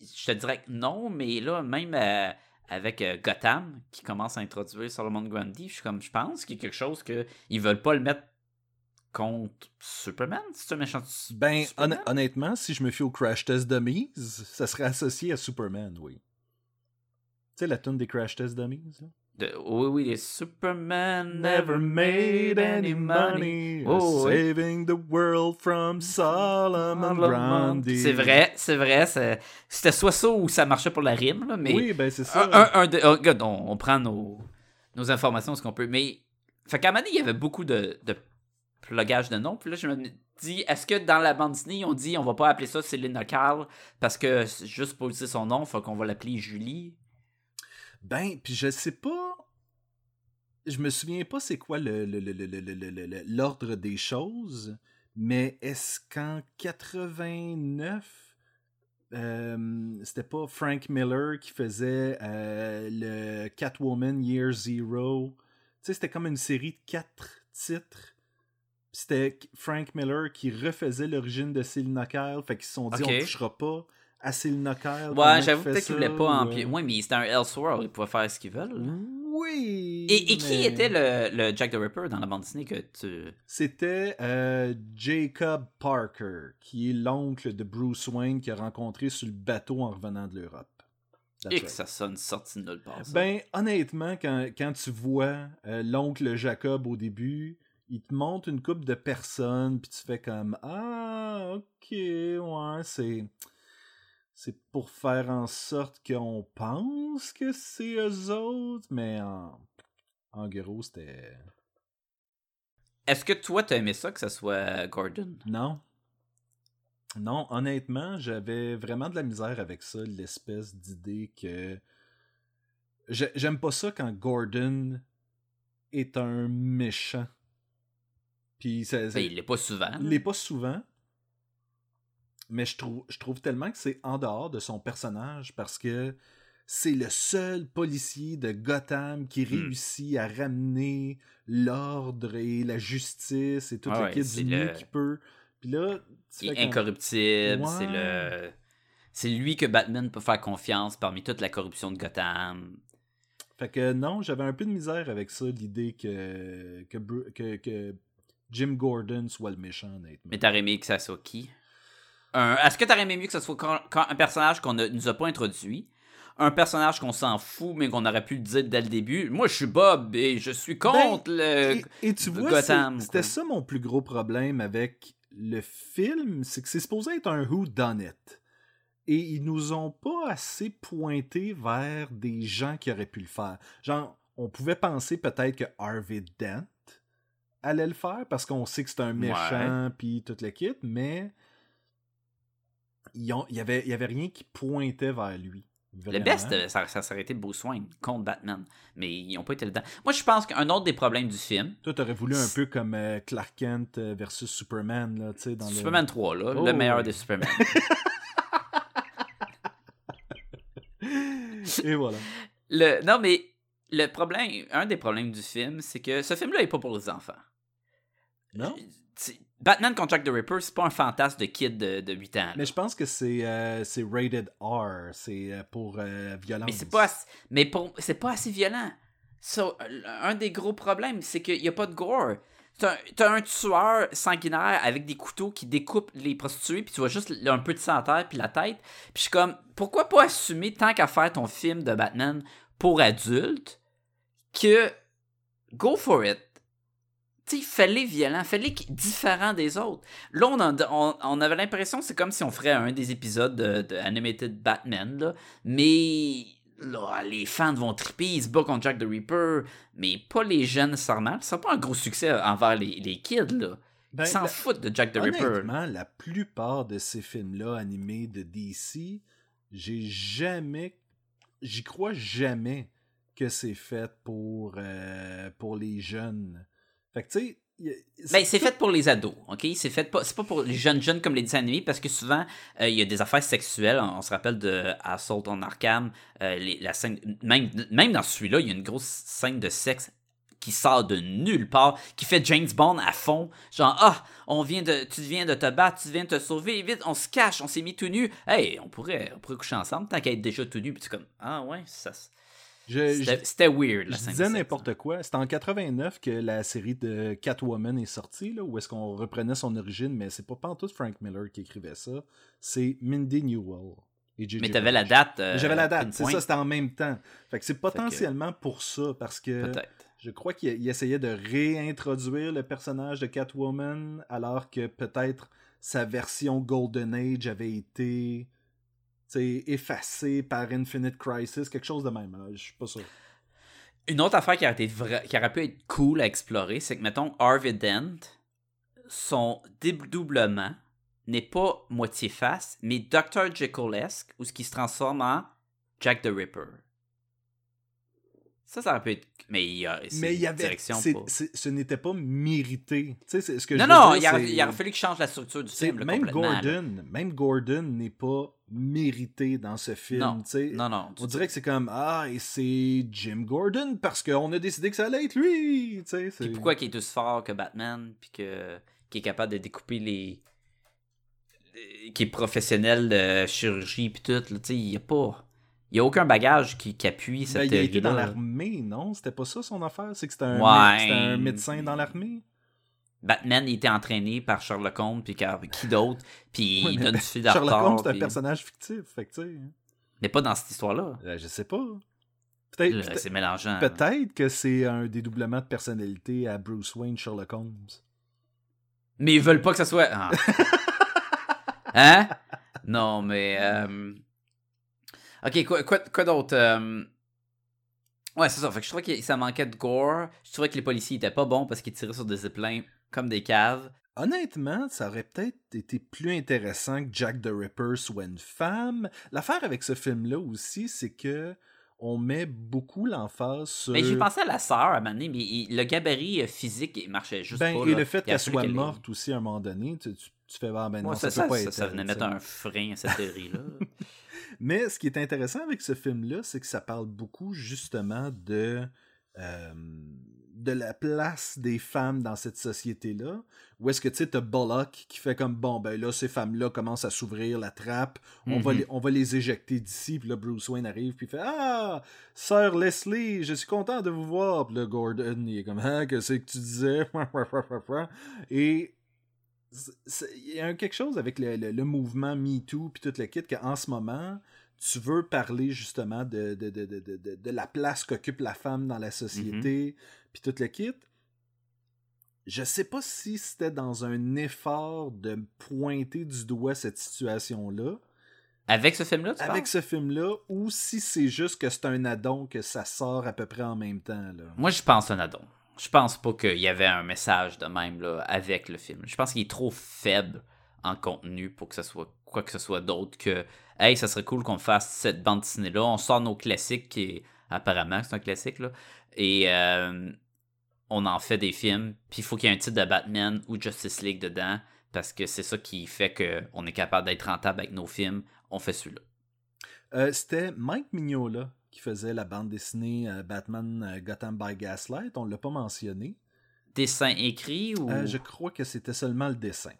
Je te dirais que non, mais là, même euh, avec euh, Gotham, qui commence à introduire Solomon Grundy, je suis comme. Je pense qu'il y a quelque chose que. Ils veulent pas le mettre contre Superman. C'est un méchant. Ben, Superman? honn- honnêtement, si je me fie au Crash Test Dummies, ça serait associé à Superman, oui. Tu sais, la tune des Crash Test Dummies? là? De- oui, oui, Superman Never made any money Oh, oui. saving the world from Solomon Grundy. C'est vrai, c'est vrai. C'était soit ça ou ça marchait pour la rime, là, mais Oui, ben c'est ça. un, un- un de- oh, regarde, on, on prend nos, nos informations, ce qu'on peut. Mais, fait qu'à un moment donné, il y avait beaucoup de, de plugage de noms. Puis là, je me dis, est-ce que dans la bande Disney, on dit, on va pas appeler ça Selena Carl parce que juste pour utiliser son nom, faut qu'on va l'appeler Julie? Ben, puis je sais pas. Je me souviens pas c'est quoi l'ordre le, le, le, des choses, mais est-ce qu'en 89, euh, c'était pas Frank Miller qui faisait euh, le Catwoman Year Zero? Tu sais, c'était comme une série de quatre titres. C'était Frank Miller qui refaisait l'origine de Selina Kyle, fait qu'ils se sont dit on touchera pas Selina Kyle. pendant Ouais, qu'il j'avoue peut-être qu'ils ça, voulaient pas en ou, euh, pied. Ouais, mais c'était un Elseworld, ils pouvaient faire ce qu'ils veulent. là. Oui. Et, et qui était le, le Jack the Ripper dans la bande Disney que tu. C'était euh, Jacob Parker, qui est l'oncle de Bruce Wayne qu'il a rencontré sur le bateau en revenant de l'Europe. Et que ça sonne sorti de nulle part. ça. Ben, honnêtement, quand, quand tu vois euh, l'oncle Jacob au début, il te montre une coupe de personnes, puis tu fais comme Ah, ok, ouais, c'est. C'est pour faire en sorte qu'on pense que c'est eux autres, mais en, en gros, c'était. Est-ce que toi, t'as aimé ça que ça soit Gordon? Non. Non, honnêtement, j'avais vraiment de la misère avec ça, l'espèce d'idée que. J'ai- J'aime pas ça quand Gordon est un méchant. Puis ça, ça- Ben, il l'est pas souvent. il l'est pas souvent. Mais je trouve, je trouve tellement que c'est en dehors de son personnage parce que c'est le seul policier de Gotham qui Hmm. réussit à ramener l'ordre et la justice et toute Ah ouais, du mieux le- qu'il peut. Puis là, Il est incorruptible, c'est le. C'est lui que Batman peut faire confiance parmi toute la corruption de Gotham. Fait que non, j'avais un peu de misère avec ça, l'idée que, que, que, que Jim Gordon soit le méchant, honnêtement. Mais t'aurais aimé que ça soit qui? Un- Est-ce que t'aurais aimé mieux que ça soit quand- quand un personnage qu'on ne nous a pas introduit un personnage qu'on s'en fout, mais qu'on aurait pu le dire dès le début. Moi, je suis Bob et je suis contre le. Et, et tu vois, Gotham, c'était quoi. ça mon plus gros problème avec le film, c'est que c'est supposé être un who done it. Et ils nous ont pas assez pointé vers des gens qui auraient pu le faire. Genre, on pouvait penser peut-être que Harvey Dent allait le faire parce qu'on sait que c'est un méchant puis toute l'équipe, mais ils ont- il y avait, il y avait rien qui pointait vers lui. Le best, euh, ça, ça serait été Bruce Wayne contre Batman. Mais ils n'ont pas été là-dedans. Moi, je pense qu'un autre des problèmes du film, Toi, t'aurais voulu un peu comme euh, Clark Kent euh, versus Superman, là, tu sais, dans le... Superman 3, là, Oh, le meilleur ouais. des Superman. *laughs* Et voilà. le, non, mais le problème, un des problèmes du film, c'est que ce film-là n'est pas pour les enfants. Non? Batman contre Jack the Ripper, c'est pas un fantasme de kid de, de 8 ans. là. Mais je pense que c'est euh, rated R, c'est euh, pour euh, violence. Mais c'est pas assez, mais pour c'est pas assez violent. Un des gros problèmes, c'est qu'il n'y a pas de gore. T'as un, t'as un tueur sanguinaire avec des couteaux qui découpe les prostituées, puis tu vois juste un peu de sang à terre, puis la tête. Puis je suis comme, pourquoi pas assumer, tant qu'à faire ton film de Batman pour adultes, que go for it? Tu sais, fais-les violents, fais-les différents des autres. Là, on, en- on- on avait l'impression que c'est comme si on ferait un des épisodes de, de Animated Batman, là. Mais là, les fans vont triper, ils se battent contre Jack the Ripper, mais pas les jeunes nécessairement. Ça pas un gros succès envers les, les kids, là. Ben, Ils s'en foutent de Jack the Ripper. Honnêtement, la plupart de ces films-là animés de DC, j'ai jamais. J'y crois jamais que c'est fait pour, euh, pour les jeunes. Fait que tu sais. Ben, c'est fait pour les ados, ok? C'est fait pas, c'est pas pour les jeunes jeunes comme les dessins animés parce que souvent euh, il y a des affaires sexuelles. On, on se rappelle de Assault on Arkham, euh, les- la scène, même, même dans celui-là, il y a une grosse scène de sexe qui sort de nulle part, qui fait James Bond à fond. Genre, ah, on vient de, tu viens de te battre, tu viens de te sauver, vite, on se cache, on s'est mis tout nu. Hey, on pourrait, on pourrait coucher ensemble tant qu'à être déjà tout nu. Puis c'est comme, ah ouais, ça, c'était weird. La Je disais n'importe quoi. C'était en 89 que la série de Catwoman est sortie, là, où est-ce qu'on reprenait son origine, mais c'est pas pantoute Frank Miller qui écrivait ça. C'est Mindy Newell. et. Mais t'avais la date. euh, J'avais la date, c'est ça, c'était en même temps. Fait que c'est potentiellement pour ça, parce que je crois qu'il il essayait de réintroduire le personnage de Catwoman, alors que peut-être sa version Golden Age avait été effacée par Infinite Crisis, quelque chose de même. Je suis pas sûr. Une autre affaire qui aurait, été qui pu être cool à explorer, c'est que, mettons, Harvey Dent, son dédoublement n'est pas moitié face, mais Dr. Jekyll-esque, ou ce qui se transforme en Jack the Ripper. Ça, ça aurait pu être. Mais il y a. Mais il y avait. ce n'était pas mérité. Tu sais, c'est ce que Non, je non, dire, il, aurait, fallu qu'il change la structure du film. là, même là. Gordon, même Gordon n'est pas mérité dans ce film. Non, tu sais. non, non. On dirait que c'est comme ah et c'est Jim Gordon parce qu'on a décidé que ça allait être lui. Tu sais, c'est- Puis pourquoi qu'il est aussi fort que Batman, puis que qu'il est capable de découper les. qui est professionnel de chirurgie, puis tout, là, tu sais, il y a pas. Il y a aucun bagage qui, qui appuie Ben, cette il a été dans l'armée, non? C'était pas ça son affaire? C'est que c'était un, Ouais. médecin dans l'armée? Batman, il était entraîné par Sherlock Holmes, puis car- qui d'autre, puis Ouais, il donne du fil Sherlock Holmes, c'est un personnage fictif. Fait que, tu sais, Mais pas dans cette histoire-là. euh, je sais pas. Peut-être Là, peut-être- C'est mélangeant. peut-être que c'est un dédoublement de personnalité à Bruce Wayne, Sherlock Holmes. Mais ils veulent pas que ça soit. Ah. *laughs* hein? Non, mais. euh, Ok, quoi, quoi, quoi d'autre? euh, Ouais, c'est ça. Fait que je trouvais que ça manquait de gore. Je trouvais que les policiers étaient pas bons parce qu'ils tiraient sur des ziplins comme des caves. Honnêtement, ça aurait peut-être été plus intéressant que Jack the Ripper soit une femme. L'affaire avec ce film-là aussi, c'est que on met beaucoup l'emphase sur. Mais j'ai pensé à la sœur à un moment donné, mais il- le gabarit euh, physique il marchait juste Ben, pas. et là. le fait qu'elle soit morte aussi à un moment donné, tu, tu, tu fais ah, ben non, Ouais, ça, ça, peut ça, pas ça, être ça elle, venait mettre un frein à cette théorie-là. *laughs* Mais ce qui est intéressant avec ce film-là, c'est que ça parle beaucoup justement de, euh, de la place des femmes dans cette société-là. Où est-ce que tu sais, t'as Bullock qui fait comme bon, ben là, ces femmes-là commencent à s'ouvrir la trappe, on, va Mhm. les, on va les éjecter d'ici, puis là, Bruce Wayne arrive, puis il fait Ah, Sœur Leslie, je suis content de vous voir. Puis là, Gordon, il est comme Ah, que c'est que tu disais? *laughs* Et il y a quelque chose avec le, le- le mouvement MeToo puis tout le kit qu'en ce moment, tu veux parler justement de, de, de, de, de, la place qu'occupe la femme dans la société puis tout le kit. Je sais pas si c'était dans un effort de pointer du doigt cette situation-là Avec ce film-là, tu avec parles? ce film-là ou si c'est juste que c'est un addon que ça sort à peu près en même temps. Là. Moi, je pense un addon. Je pense pas qu'il y avait un message de même là, avec le film. Je pense qu'il est trop faible en contenu pour que ce soit quoi que ce soit d'autre que Hey, ça serait cool qu'on fasse cette bande dessinée-là. On sort nos classiques qui est apparemment c'est un classique là. Et euh, on en fait des films. Puis il faut qu'il y ait un titre de Batman ou Justice League dedans. Parce que c'est ça qui fait qu'on est capable d'être rentable avec nos films. On fait celui-là. Euh, C'était Mike Mignola qui faisait la bande dessinée euh, Batman Gotham by Gaslight. On l'a pas mentionné. Dessin écrit ou? Euh, je crois que c'était seulement le dessin.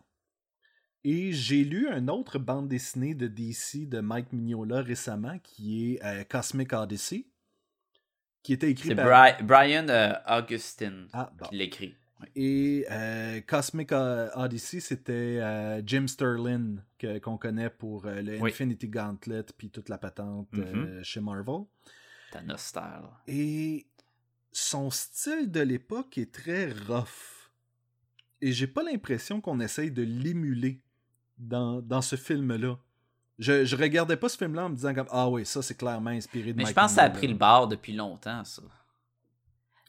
Et j'ai lu une autre bande dessinée de DC de Mike Mignola récemment qui est euh, Cosmic Odyssey, qui était écrit C'est par... Bri- Brian euh, Augustin Ah, bon. qui l'écrit. Et euh, Cosmic O- Odyssey, c'était euh, Jim Sterling que- qu'on connaît pour euh, le Oui. Infinity Gauntlet puis toute la patente euh, chez Marvel. Thanos style. Et son style de l'époque est très rough. Et j'ai pas l'impression qu'on essaye de l'émuler dans, dans ce film-là. Je, je regardais pas ce film-là en me disant comme Ah oui, ça c'est clairement inspiré de Mais je pense que ça a pris le bar depuis longtemps, ça.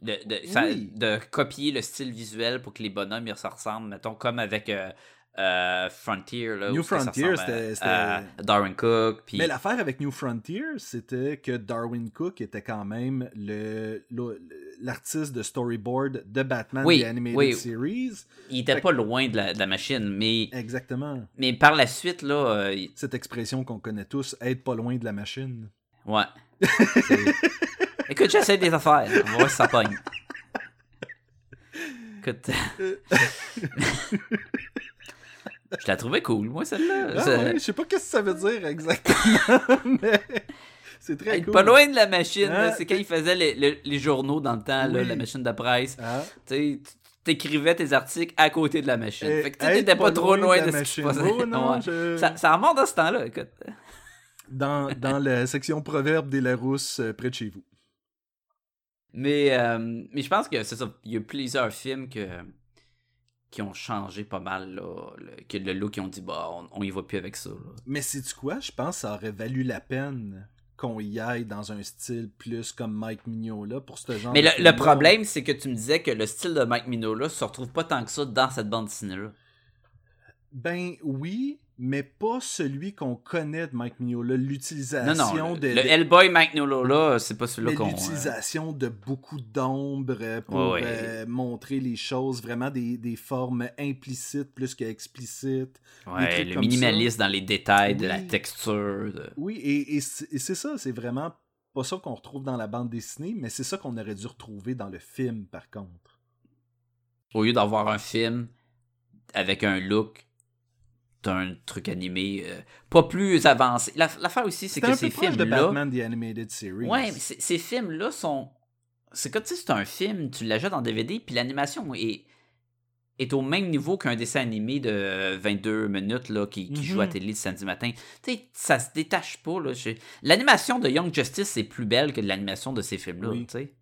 De, de, ça- de copier le style visuel pour que les bonhommes ils se ressemblent, mettons, comme avec euh, euh, Frontier. Là, New Frontier, c'était- Darwin Cook. Puis... Mais l'affaire avec New Frontier, c'était que Darwin Cook était quand même le, l'artiste de storyboard de Batman Oui, The Animated oui. Series. Il était Fait pas loin de la, de la machine, mais, Exactement. mais par la suite, là, euh, Cette expression qu'on connaît tous, être pas loin de la machine. ouais. Écoute, j'essaie des affaires. On va voir si ça pogne. Écoute. *laughs* Je la trouvais cool, moi, celle-là. Ah ouais, je sais pas qu'est-ce que ça veut dire exactement, *laughs* mais c'est très cool. pas loin de la machine, là, c'est quand il faisait les, les- les journaux dans le temps, là, la machine de presse. Ah, Tu t'écrivais tes articles à côté de la machine. et fait que tu être t'étais pas, trop loin de, ce qui se passait. Oh, non, Ouais. je- ça, ça remonte dans ce temps-là, écoute. dans, dans la section proverbe des Larousse euh, près de chez vous. Mais, euh, mais je pense que c'est ça. Il y a plusieurs films que, qui ont changé pas mal, là. Le, que le look, ils ont dit, bah, on, on y va plus avec ça. là. Mais c'est tu quoi? Je pense que ça aurait valu la peine qu'on y aille dans un style plus comme Mike Mignola pour ce genre Mais de le, le problème, c'est que tu me disais que le style de Mike Minola se retrouve pas tant que ça dans cette bande dessinée-là. Ben oui, mais pas celui qu'on connaît de Mike Mignola. L'utilisation de, le Hellboy Mike Minola, c'est pas celui-là qu'on. l'utilisation de beaucoup d'ombre euh, pour Ouais, ouais. euh, montrer les choses, vraiment des, des formes implicites plus qu'explicites. Ouais, le comme minimaliste dans les détails de la texture. de- Oui, et c'est ça, c'est vraiment pas ça qu'on retrouve dans la bande dessinée, mais c'est ça qu'on aurait dû retrouver dans le film, par contre. Au lieu d'avoir un film avec un look d'un truc animé euh, pas plus avancé. La- L'affaire aussi, c'est que un ces de films-là. Batman The Animated Series. Ouais, mais ces films-là sont. C'est comme sais, c'est un film, tu l'achètes en DVD, puis l'animation est, est au même niveau qu'un dessin animé de 22 minutes là, qui, qui Mhm. joue à télé le samedi matin. Tu sais, ça se détache pas. L'animation de Young Justice est plus belle que l'animation de ces films-là. Oui. tu sais.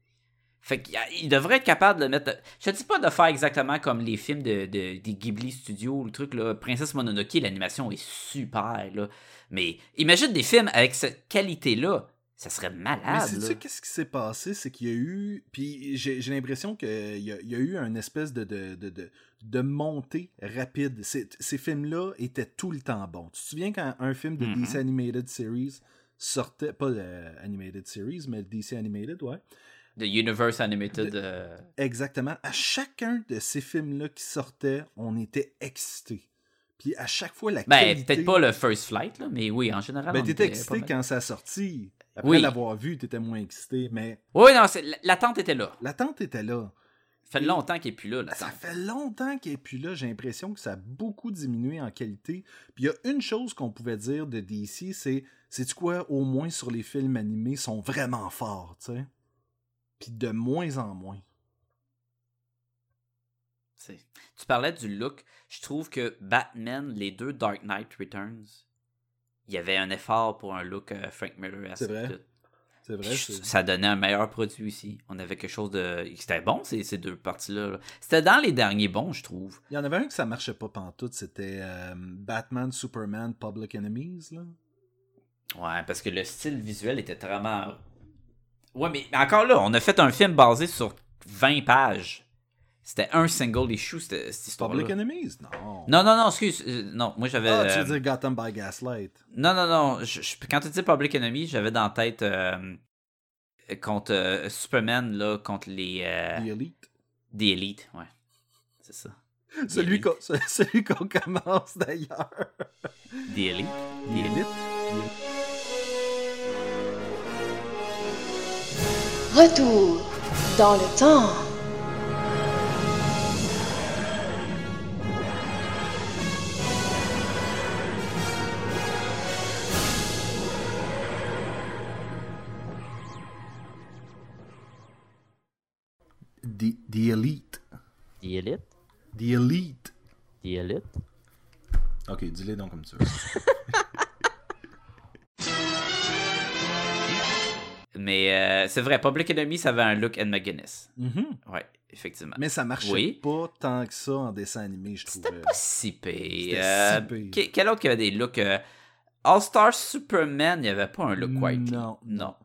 Fait qu'il devrait être capable de mettre. Je te dis pas de faire exactement comme les films de, de- des Ghibli Studios, le truc là, Princesse Mononoke, l'animation est super là. Mais imagine des films avec cette qualité-là, ça serait Mais malade. sais-tu là. qu'est-ce qui s'est passé? C'est qu'il y a eu. Puis j'ai j'ai l'impression qu'il y, y a eu une espèce de, de, de, de, de montée rapide. Ces, ces films-là étaient tout le temps bons. Tu te souviens quand un film de. DC Animated Series sortait. Pas le Animated Series, mais le DC Animated, ouais. The Universe Animated. euh, Exactement. À chacun de ces films-là qui sortaient, on était excités. Puis à chaque fois, la Ben, qualité... peut-être pas le First Flight, là, mais oui, en général. Ben, t'étais excité quand ça a sorti. Après Oui. l'avoir vu, t'étais moins excité. Mais Oui, non, l'attente était là. l'attente était là. Ça fait Et- longtemps qu'il n'est plus là. Ça l'attente. fait longtemps qu'il n'est plus là. J'ai l'impression que ça a beaucoup diminué en qualité. Puis il y a une chose qu'on pouvait dire de DC, c'est c'est quoi, au moins sur les films animés, sont vraiment forts, tu sais? Puis de moins en moins. Tu parlais du look. Je trouve que Batman, les deux Dark Knight Returns, il y avait un effort pour un look euh, Frank Miller. C'est vrai. C'est vrai. Ça donnait un meilleur produit aussi. On avait quelque chose de. C'était bon, ces, ces deux parties-là. là. C'était dans les derniers bons, je trouve. Il y en avait un que ça marchait pas pantoute, c'était euh, Batman, Superman, Public Enemies, là. Ouais, parce que le style visuel était vraiment. Ouais, mais encore là, on a fait un film basé sur 20 pages. C'était un single issue, cette, cette histoire-là. Public Enemies? Non. Non, non, non, excuse. euh, non, moi j'avais. Ah, tu euh, veux dire Gotham by Gaslight. Non, non, non. je- je- quand tu dis Public Enemy, j'avais dans la tête euh, contre euh, Superman, là, contre les. euh, The Elite. The Elite, ouais. C'est ça. *laughs* Celui Elite. qu'on *laughs* celui qu'on commence d'ailleurs. The Elite. The Elite. Retour dans le temps. The, The Elite. The Elite? The Elite. The Elite? Ok, dis-les donc comme ça. *laughs* Mais euh, c'est vrai, Public Enemy, ça avait un look Ed McGuinness. Mhm. Ouais, effectivement. Mais ça marchait Oui. pas tant que ça en dessin animé, je trouvais. C'était pas si pire. C'était Euh, si pire. que- Quel autre qui avait des looks euh, All-Star Superman, il n'y avait pas un look quite. Non, Non.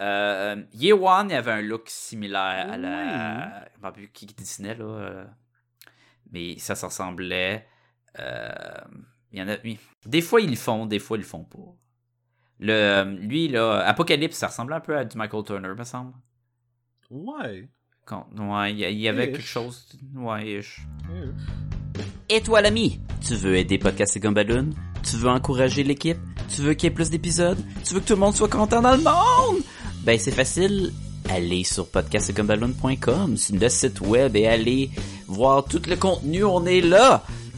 Euh, Year One, il y avait un look similaire à la. Je rappelle plus qui dessinait, là. Mais ça se ressemblait. Il y en a. oui. Des fois, ils le font, des fois, ils le font pas. Le, euh, lui, là, Apocalypse, ça ressemblait un peu à du Michael Turner, me semble. Ouais. Quand- ouais, il y, avait Ish. quelque chose. Ouais, ish. Et toi l'ami, tu veux aider Podcast et Gumballoon? Tu veux encourager l'équipe? Tu veux qu'il y ait plus d'épisodes? Tu veux que tout le monde soit content dans le monde? Ben c'est facile, allez sur podcastgumballoon.com, c'est le site web et allez voir tout le contenu, on est là!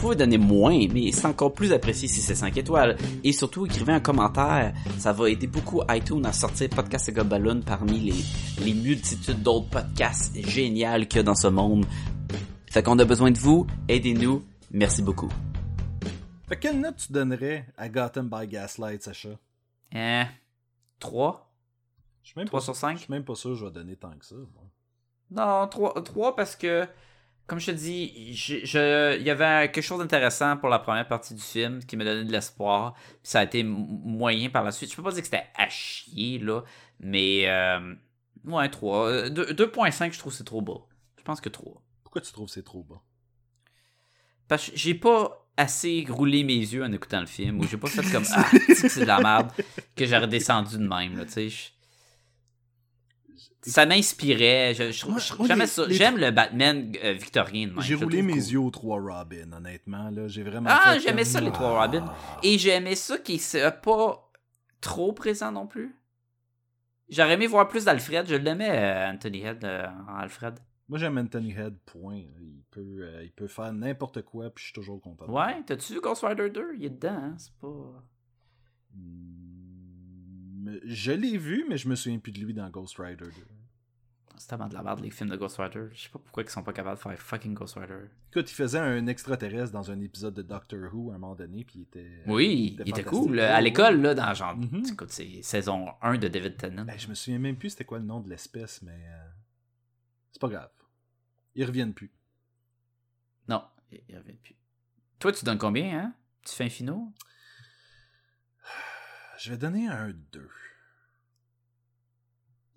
Vous pouvez donner moins, mais c'est encore plus apprécié si c'est 5 étoiles. Et surtout, écrivez un commentaire. Ça va aider beaucoup iTunes à sortir Podcast et Gobaloon parmi les, les multitudes d'autres podcasts géniaux qu'il y a dans ce monde. Fait qu'on a besoin de vous. Aidez-nous. Merci beaucoup. Fait que quelle note tu donnerais à Gotham by Gaslight, Sacha? Euh, 3? Je suis même 3 pas- sur 5? Je suis même pas sûr que je vais donner tant que ça. moi. Non, 3, 3 parce que, comme je te dis, je- je- il y avait quelque chose d'intéressant pour la première partie du film qui me donnait de l'espoir. Ça a été moyen par la suite. Je peux pas dire que c'était à chier, là, mais euh, ouais, 3. Euh, deux- 2.5, je trouve que c'est trop bas. Je pense que 3. Pourquoi tu trouves que c'est trop bas? Parce que j'ai pas assez roulé mes yeux en écoutant le film, ou j'ai pas fait comme *laughs* Ah, c'est de la merde, que j'aurais descendu de même, là, tu sais. Ça m'inspirait. Je, je, Moi, je- moi, j'aimais les- ça. les- J'aime le Batman euh, victorien même. J'ai roulé mes cool. yeux aux trois Robin, honnêtement. Là. J'ai vraiment Ah, fait j'aimais comme- ça, les trois Robin. Et j'aimais ça qu'il soit pas trop présent non plus. J'aurais aimé voir plus d'Alfred. Je l'aimais, euh, Anthony Head, euh, Alfred. Moi, j'aime Anthony Head, point. Il peut, il peut faire n'importe quoi, puis je suis toujours content. Ouais, t'as-tu vu Ghost Rider 2? Il est dedans, hein? C'est pas... Hmm, Je l'ai vu, mais je me souviens plus de lui dans Ghost Rider 2. C'est tellement de la merde, les films de Ghost Rider. Je sais pas pourquoi ils sont pas capables de faire fucking Ghost Rider. Écoute, il faisait un extraterrestre dans un épisode de Doctor Who à un moment donné, puis il était. Oui, il était cool. À l'école, là, dans genre... Mhm. Écoute, c'est saison 1 de David Tennant. Ben, je me souviens même plus c'était quoi le nom de l'espèce, mais. euh, C'est pas grave. Ils reviennent plus. Non, il il revient plus. Toi, tu donnes combien, hein? Tu fais un finaux? Je vais donner un 2.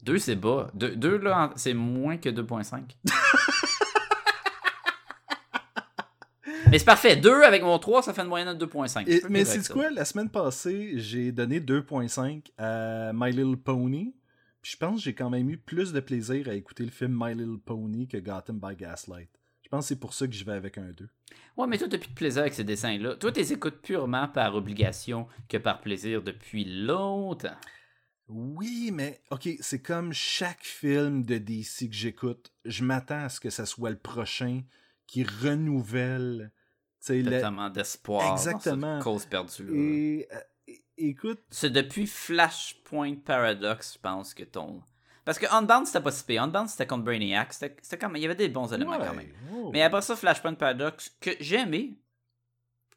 2, c'est bas. 2, là, c'est moins que 2.5. *laughs* Mais c'est parfait. 2 avec mon 3, ça fait une moyenne de 2.5. Et- Je peux mais c'est quoi? La semaine passée, j'ai donné 2.5 à My Little Pony. Puis je pense que j'ai quand même eu plus de plaisir à écouter le film My Little Pony que Gotham by Gaslight. Je pense que c'est pour ça que je vais avec un 2. Ouais, mais toi, t'as plus de plaisir avec ces dessins-là. Toi, t'es écoutes purement par obligation que par plaisir depuis longtemps. Oui, mais ok, c'est comme chaque film de DC que j'écoute, je m'attends à ce que ça soit le prochain qui renouvelle. la- tellement d'espoir Exactement. cause perdue. Et euh, écoute, C'est depuis Flashpoint Paradox, je pense, que ton... Parce que Unbound, c'était pas si pire. Unbound, c'était contre Brainiac. C'était c'était quand même... Il y avait des bons éléments quand même. oh. Mais après ça, Flashpoint Paradox, que j'ai aimé,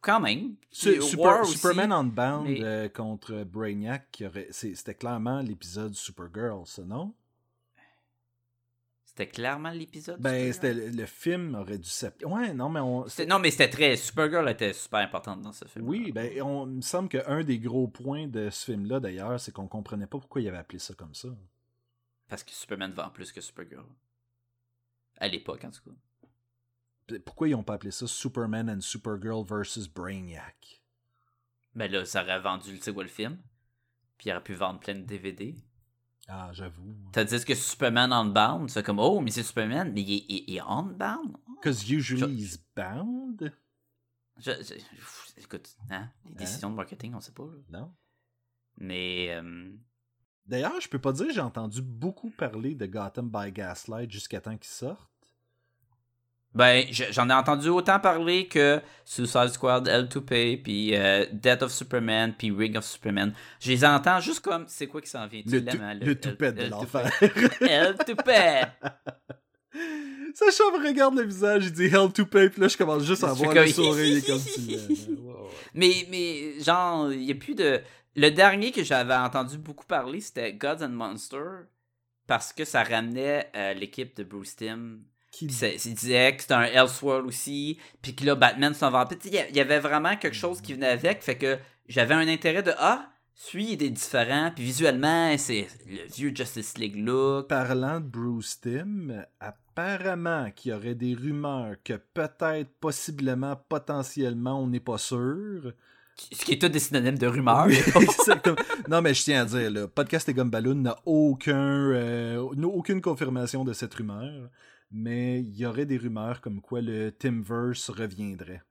quand même. Su- Super- Superman Unbound mais- euh, contre Brainiac, qui aurait- c'est- c'était clairement l'épisode Supergirl, ça, non? C'était clairement l'épisode. Ben, Supergirl? c'était le, le film aurait dû s'appeler. Ouais, non, mais on. C'était- Non, mais c'était très. Supergirl était super importante dans ce film. Oui, ben, on, il me semble qu'un des gros points de ce film-là, d'ailleurs, c'est qu'on comprenait pas pourquoi il avait appelé ça comme ça. Parce que Superman vend plus que Supergirl. À l'époque, en tout cas. Pourquoi ils ont pas appelé ça Superman and Supergirl versus Brainiac? Ben là, ça aurait vendu le, tu sais quoi, le film. Puis il aurait pu vendre plein de DVD. Ah, j'avoue. Tandis que Superman Unbound, c'est comme, oh, mais c'est Superman, mais il est, il- il est Unbound? Because usually Je- he's bound? Je- écoute, hein, les décisions de marketing, on sait pas. là. Non. Mais. euh, D'ailleurs, je peux pas dire que j'ai entendu beaucoup parler de Gotham by Gaslight jusqu'à temps qu'il sorte. Ben, je- j'en ai entendu autant parler que Suicide Squad, L2P, puis euh, Death of Superman, puis Ring of Superman. Je les entends juste comme, c'est quoi qui s'en vient? Tu Le, tou- hein, le toupette de L2P. l'enfer. L2P! *laughs* Sacha me regarde le visage, il dit Hell to pay, puis là je commence juste à voir le sourire comme. *laughs* Mais, mais, genre, il n'y a plus de. Le dernier que j'avais entendu beaucoup parler, c'était Gods and Monsters, parce que ça ramenait euh, l'équipe de Bruce Timm. Qui il disait que c'était un Elseworld aussi, puis que là, Batman. Tu sais, Il y y avait vraiment quelque chose qui venait avec, fait que j'avais un intérêt de Ah, celui il est différent, puis visuellement, c'est le vieux Justice League look. Parlant de Bruce Timm, apparemment qu'il y aurait des rumeurs que peut-être, possiblement, potentiellement, on n'est pas sûr. Ce qui est tout des synonymes de rumeurs. Oui, *laughs* exactement. Non, mais je tiens à dire, le podcast et Gumballoon n'a aucun, euh, aucune confirmation de cette rumeur, mais il y aurait des rumeurs comme quoi le Timverse reviendrait.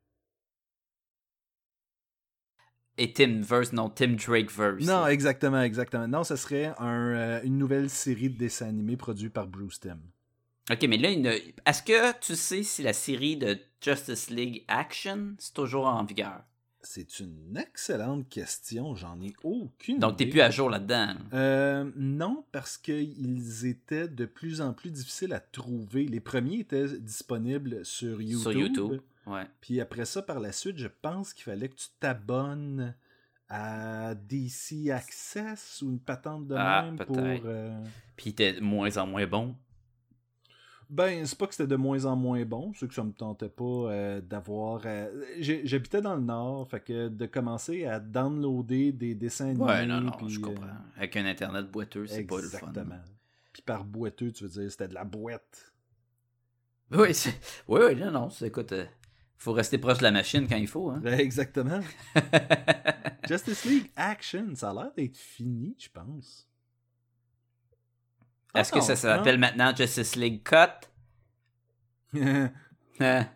Et Tim Verse, non, Tim Drake Verse. Non, exactement, exactement. Non, ce serait un, euh, une nouvelle série de dessins animés produits par Bruce Timm. Ok, mais là, est-ce que tu sais si la série de Justice League Action, c'est toujours en vigueur? C'est une excellente question, j'en ai aucune Donc, t'es plus à jour là-dedans. Euh, non, parce qu'ils étaient de plus en plus difficiles à trouver. Les premiers étaient disponibles sur YouTube. Sur YouTube. Ouais. Puis après ça, par la suite, je pense qu'il fallait que tu t'abonnes à DC Access ou une patente de Ah, même pour... euh, Puis t'es de moins en moins bon. Ben, c'est pas que c'était de moins en moins bon, c'est que ça me tentait pas euh, d'avoir... euh, J'habitais dans le Nord, fait que de commencer à downloader des dessins animés... Ouais, non, non, puis, je euh, comprends. Avec un internet boiteux, c'est pas le fun. Exactement. Puis par boiteux, tu veux dire, c'était de la boîte. Oui, oui, oui, non, non. Écoute, euh, faut rester proche de la machine quand il faut. Hein? Ben, exactement. *laughs* Justice League Action, ça a l'air d'être fini, je pense. Est-ce que Ah, ça s'appelle maintenant Justice League Cut? Hein? *laughs*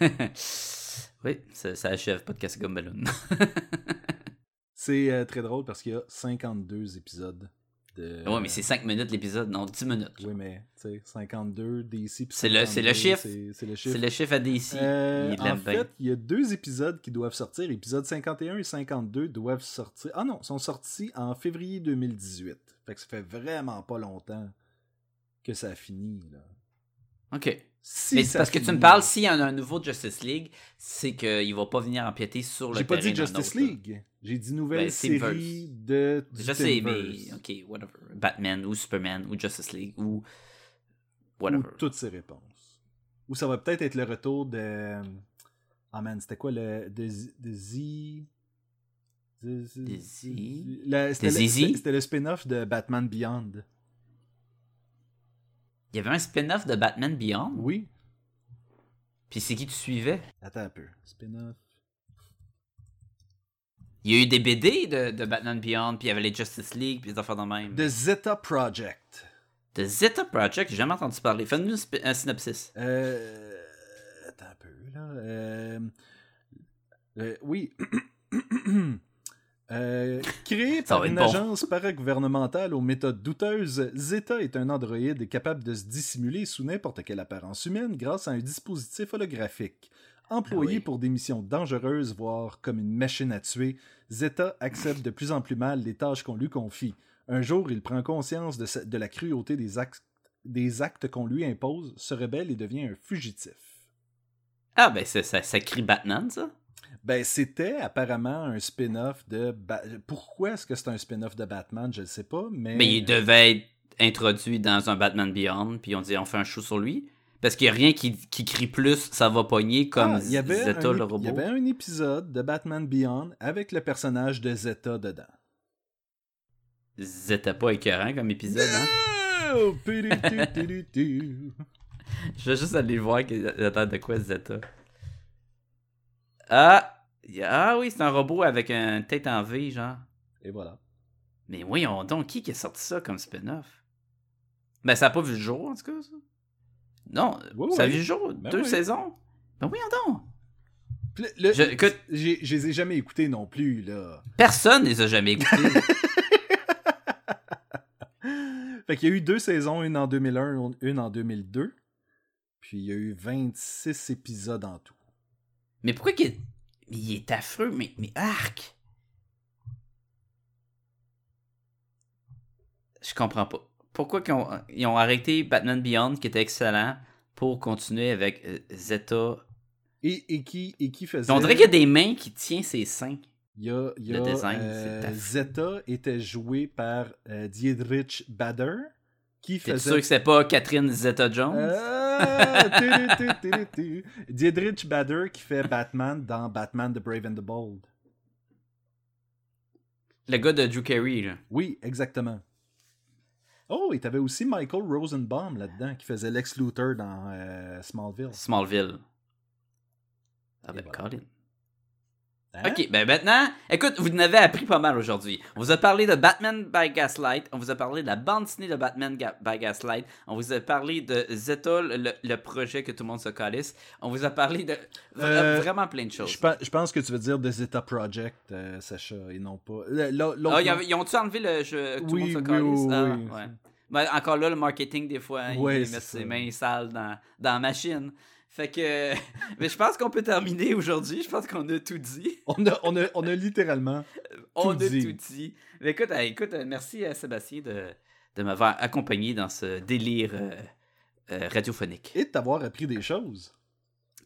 *laughs* oui, ça, ça achève pas de casser comme ballon. *laughs* c'est euh, très drôle parce qu'il y a 52 épisodes. De... ouais, mais c'est 5 minutes l'épisode, non, 10 minutes. Oui, mais tu sais, 52 DC. C'est le- le 52, chiffre. C'est le chiffre. C'est le chiffre à DC. Euh, il en l'aime bien. fait, il y a deux épisodes qui doivent sortir. Épisodes 51 et 52 doivent sortir. Ah non, sont sortis en février 2018. Fait que ça fait vraiment pas longtemps que ça a fini. Là. Ok. Si mais parce que tu me parles, s'il y en a un nouveau Justice League, c'est qu'il va pas venir empiéter sur le J'ai pas dit Justice. League. J'ai dit nouvelle Ben, série de. Je sais, mais ok, whatever. Batman ou Superman ou Justice League ou whatever. Ou toutes ces réponses. Ou ça va peut-être être le retour de. Ah man, c'était quoi le. De, de Z? C'était le- spin-off de Batman Beyond. Il y avait un spin-off de Batman Beyond? Oui. Puis c'est qui tu suivais? Attends un peu. Spin-off. Il y a eu des BD de, de Batman Beyond, puis il y avait les Justice League, puis des affaires de même. The Zeta Project. De Zeta Project, j'ai jamais entendu parler. Fais-nous un synopsis. Euh. Attends un peu, là. Euh, euh, oui. *clears throat* Euh, créé *laughs* par une bon. agence paragouvernementale aux méthodes douteuses, Zeta est un androïde capable de se dissimuler sous n'importe quelle apparence humaine grâce à un dispositif holographique. Employé Ah oui. pour des missions dangereuses, voire comme une machine à tuer, Zeta accepte de plus en plus mal les tâches qu'on lui confie. Un jour, il prend conscience de, sa- de la cruauté des actes, des actes qu'on lui impose, se rebelle et devient un fugitif. Ah, ben ça, ça crie Batman, ça. Ben, c'était apparemment un spin-off de. Ba- Pourquoi est-ce que c'est un spin-off de Batman? Je ne sais pas, mais. Mais il devait être introduit dans un Batman Beyond, puis on dit on fait un show sur lui. Parce qu'il n'y a rien qui, qui crie plus, ça va pogner comme Ah, il y avait Zeta un le robot. Il y avait un épisode de Batman Beyond avec le personnage de Zeta dedans. Zeta pas écœurant comme épisode, hein? *laughs* Je vais juste aller voir qu'il attend de quoi Zeta? Ah! Ah oui, c'est un robot avec une tête en V, genre. Et voilà. Mais voyons donc, qui qui a sorti ça comme spin-off? Ben, ça a pas vu le jour, en tout cas, ça. Non, Oui, ça a oui. vu le jour, Ben deux oui. saisons. Ben voyons donc. Le- Je- Je les ai jamais écoutés non plus, là. Personne les a jamais écoutés. *laughs* Fait qu'il y a eu deux saisons, une en 2001, une en 2002. Puis il y a eu 26 épisodes en tout. Mais pourquoi qu'il est... il est affreux? Mais, mais arc! Je comprends pas. Pourquoi qu'ils ont, ils ont arrêté Batman Beyond, qui était excellent, pour continuer avec euh, Zeta? Et, et qui, et qui faisait... On dirait qu'il y a des mains qui tiennent ses seins. Il y a, il y a, Le design, euh. Zeta était joué par euh, Dietrich Bader, qui T'es faisait... sûr que c'est pas Catherine Zeta-Jones? Ah, tu, Dietrich Bader qui fait Batman dans Batman The Brave and the Bold. Le gars de Drew Carey, là. Oui, exactement. Oh, et t'avais aussi Michael Rosenbaum là-dedans qui faisait Lex Luthor dans euh, Smallville. Smallville. Ah ben, voilà. Colin. Hein? Ok, ben maintenant, écoute, vous en avez appris pas mal aujourd'hui. On vous a parlé de Batman by Gaslight, on vous a parlé de la bande dessinée de Batman Ga- by Gaslight, on vous a parlé de Zeta, le, le projet que tout le monde se calisse, on vous a parlé de Euh, vraiment plein de choses. Je, pe- je pense que tu veux dire The Zeta Project, euh, Sacha, et non pas. Ah, ils, ils ont-tu enlevé le jeu tout Oui, le monde se calisse? oui, Ah, oui. ouais. Ben, encore là, le marketing, des fois, hein, Ouais, il c'est met ça. ses mains sales dans, dans la machine. Fait que. *laughs* Mais je pense qu'on peut terminer aujourd'hui. Je pense qu'on a tout dit. On a, on, a, on a littéralement. *laughs* On Tout a dit. tout dit. Mais écoute, écoute euh, merci à Sébastien de, de m'avoir accompagné dans ce délire euh, euh, radiophonique. Et de t'avoir appris des choses.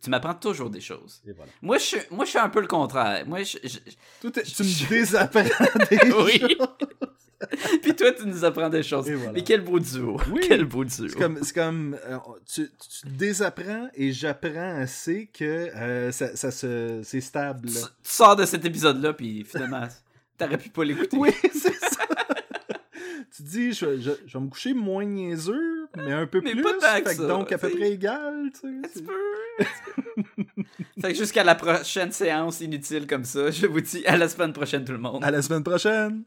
Tu m'apprends toujours des choses. Et voilà. Moi, je moi, je suis un peu le contraire. Moi, je, je- Toi, t'es- tu me désapprends *laughs* des Oui. choses. *laughs* Puis toi, tu nous apprends des choses. Voilà. Mais quel beau duo. Oui. *laughs* Quel beau duo. C'est comme, euh, tu, tu désapprends et j'apprends assez que euh, ça, ça se, c'est stable. Tu, tu sors de cet épisode-là, puis finalement, *laughs* t'aurais pu pas l'écouter. Oui, c'est ça. Tu dis, je, je, je vais me coucher moins niaiseux, mais un peu Mais plus. pas tant que fait que ça, donc à peu près égal. Tu sais, *laughs* fait que jusqu'à la prochaine séance inutile comme ça, je vous dis à la semaine prochaine tout le monde. À la semaine prochaine.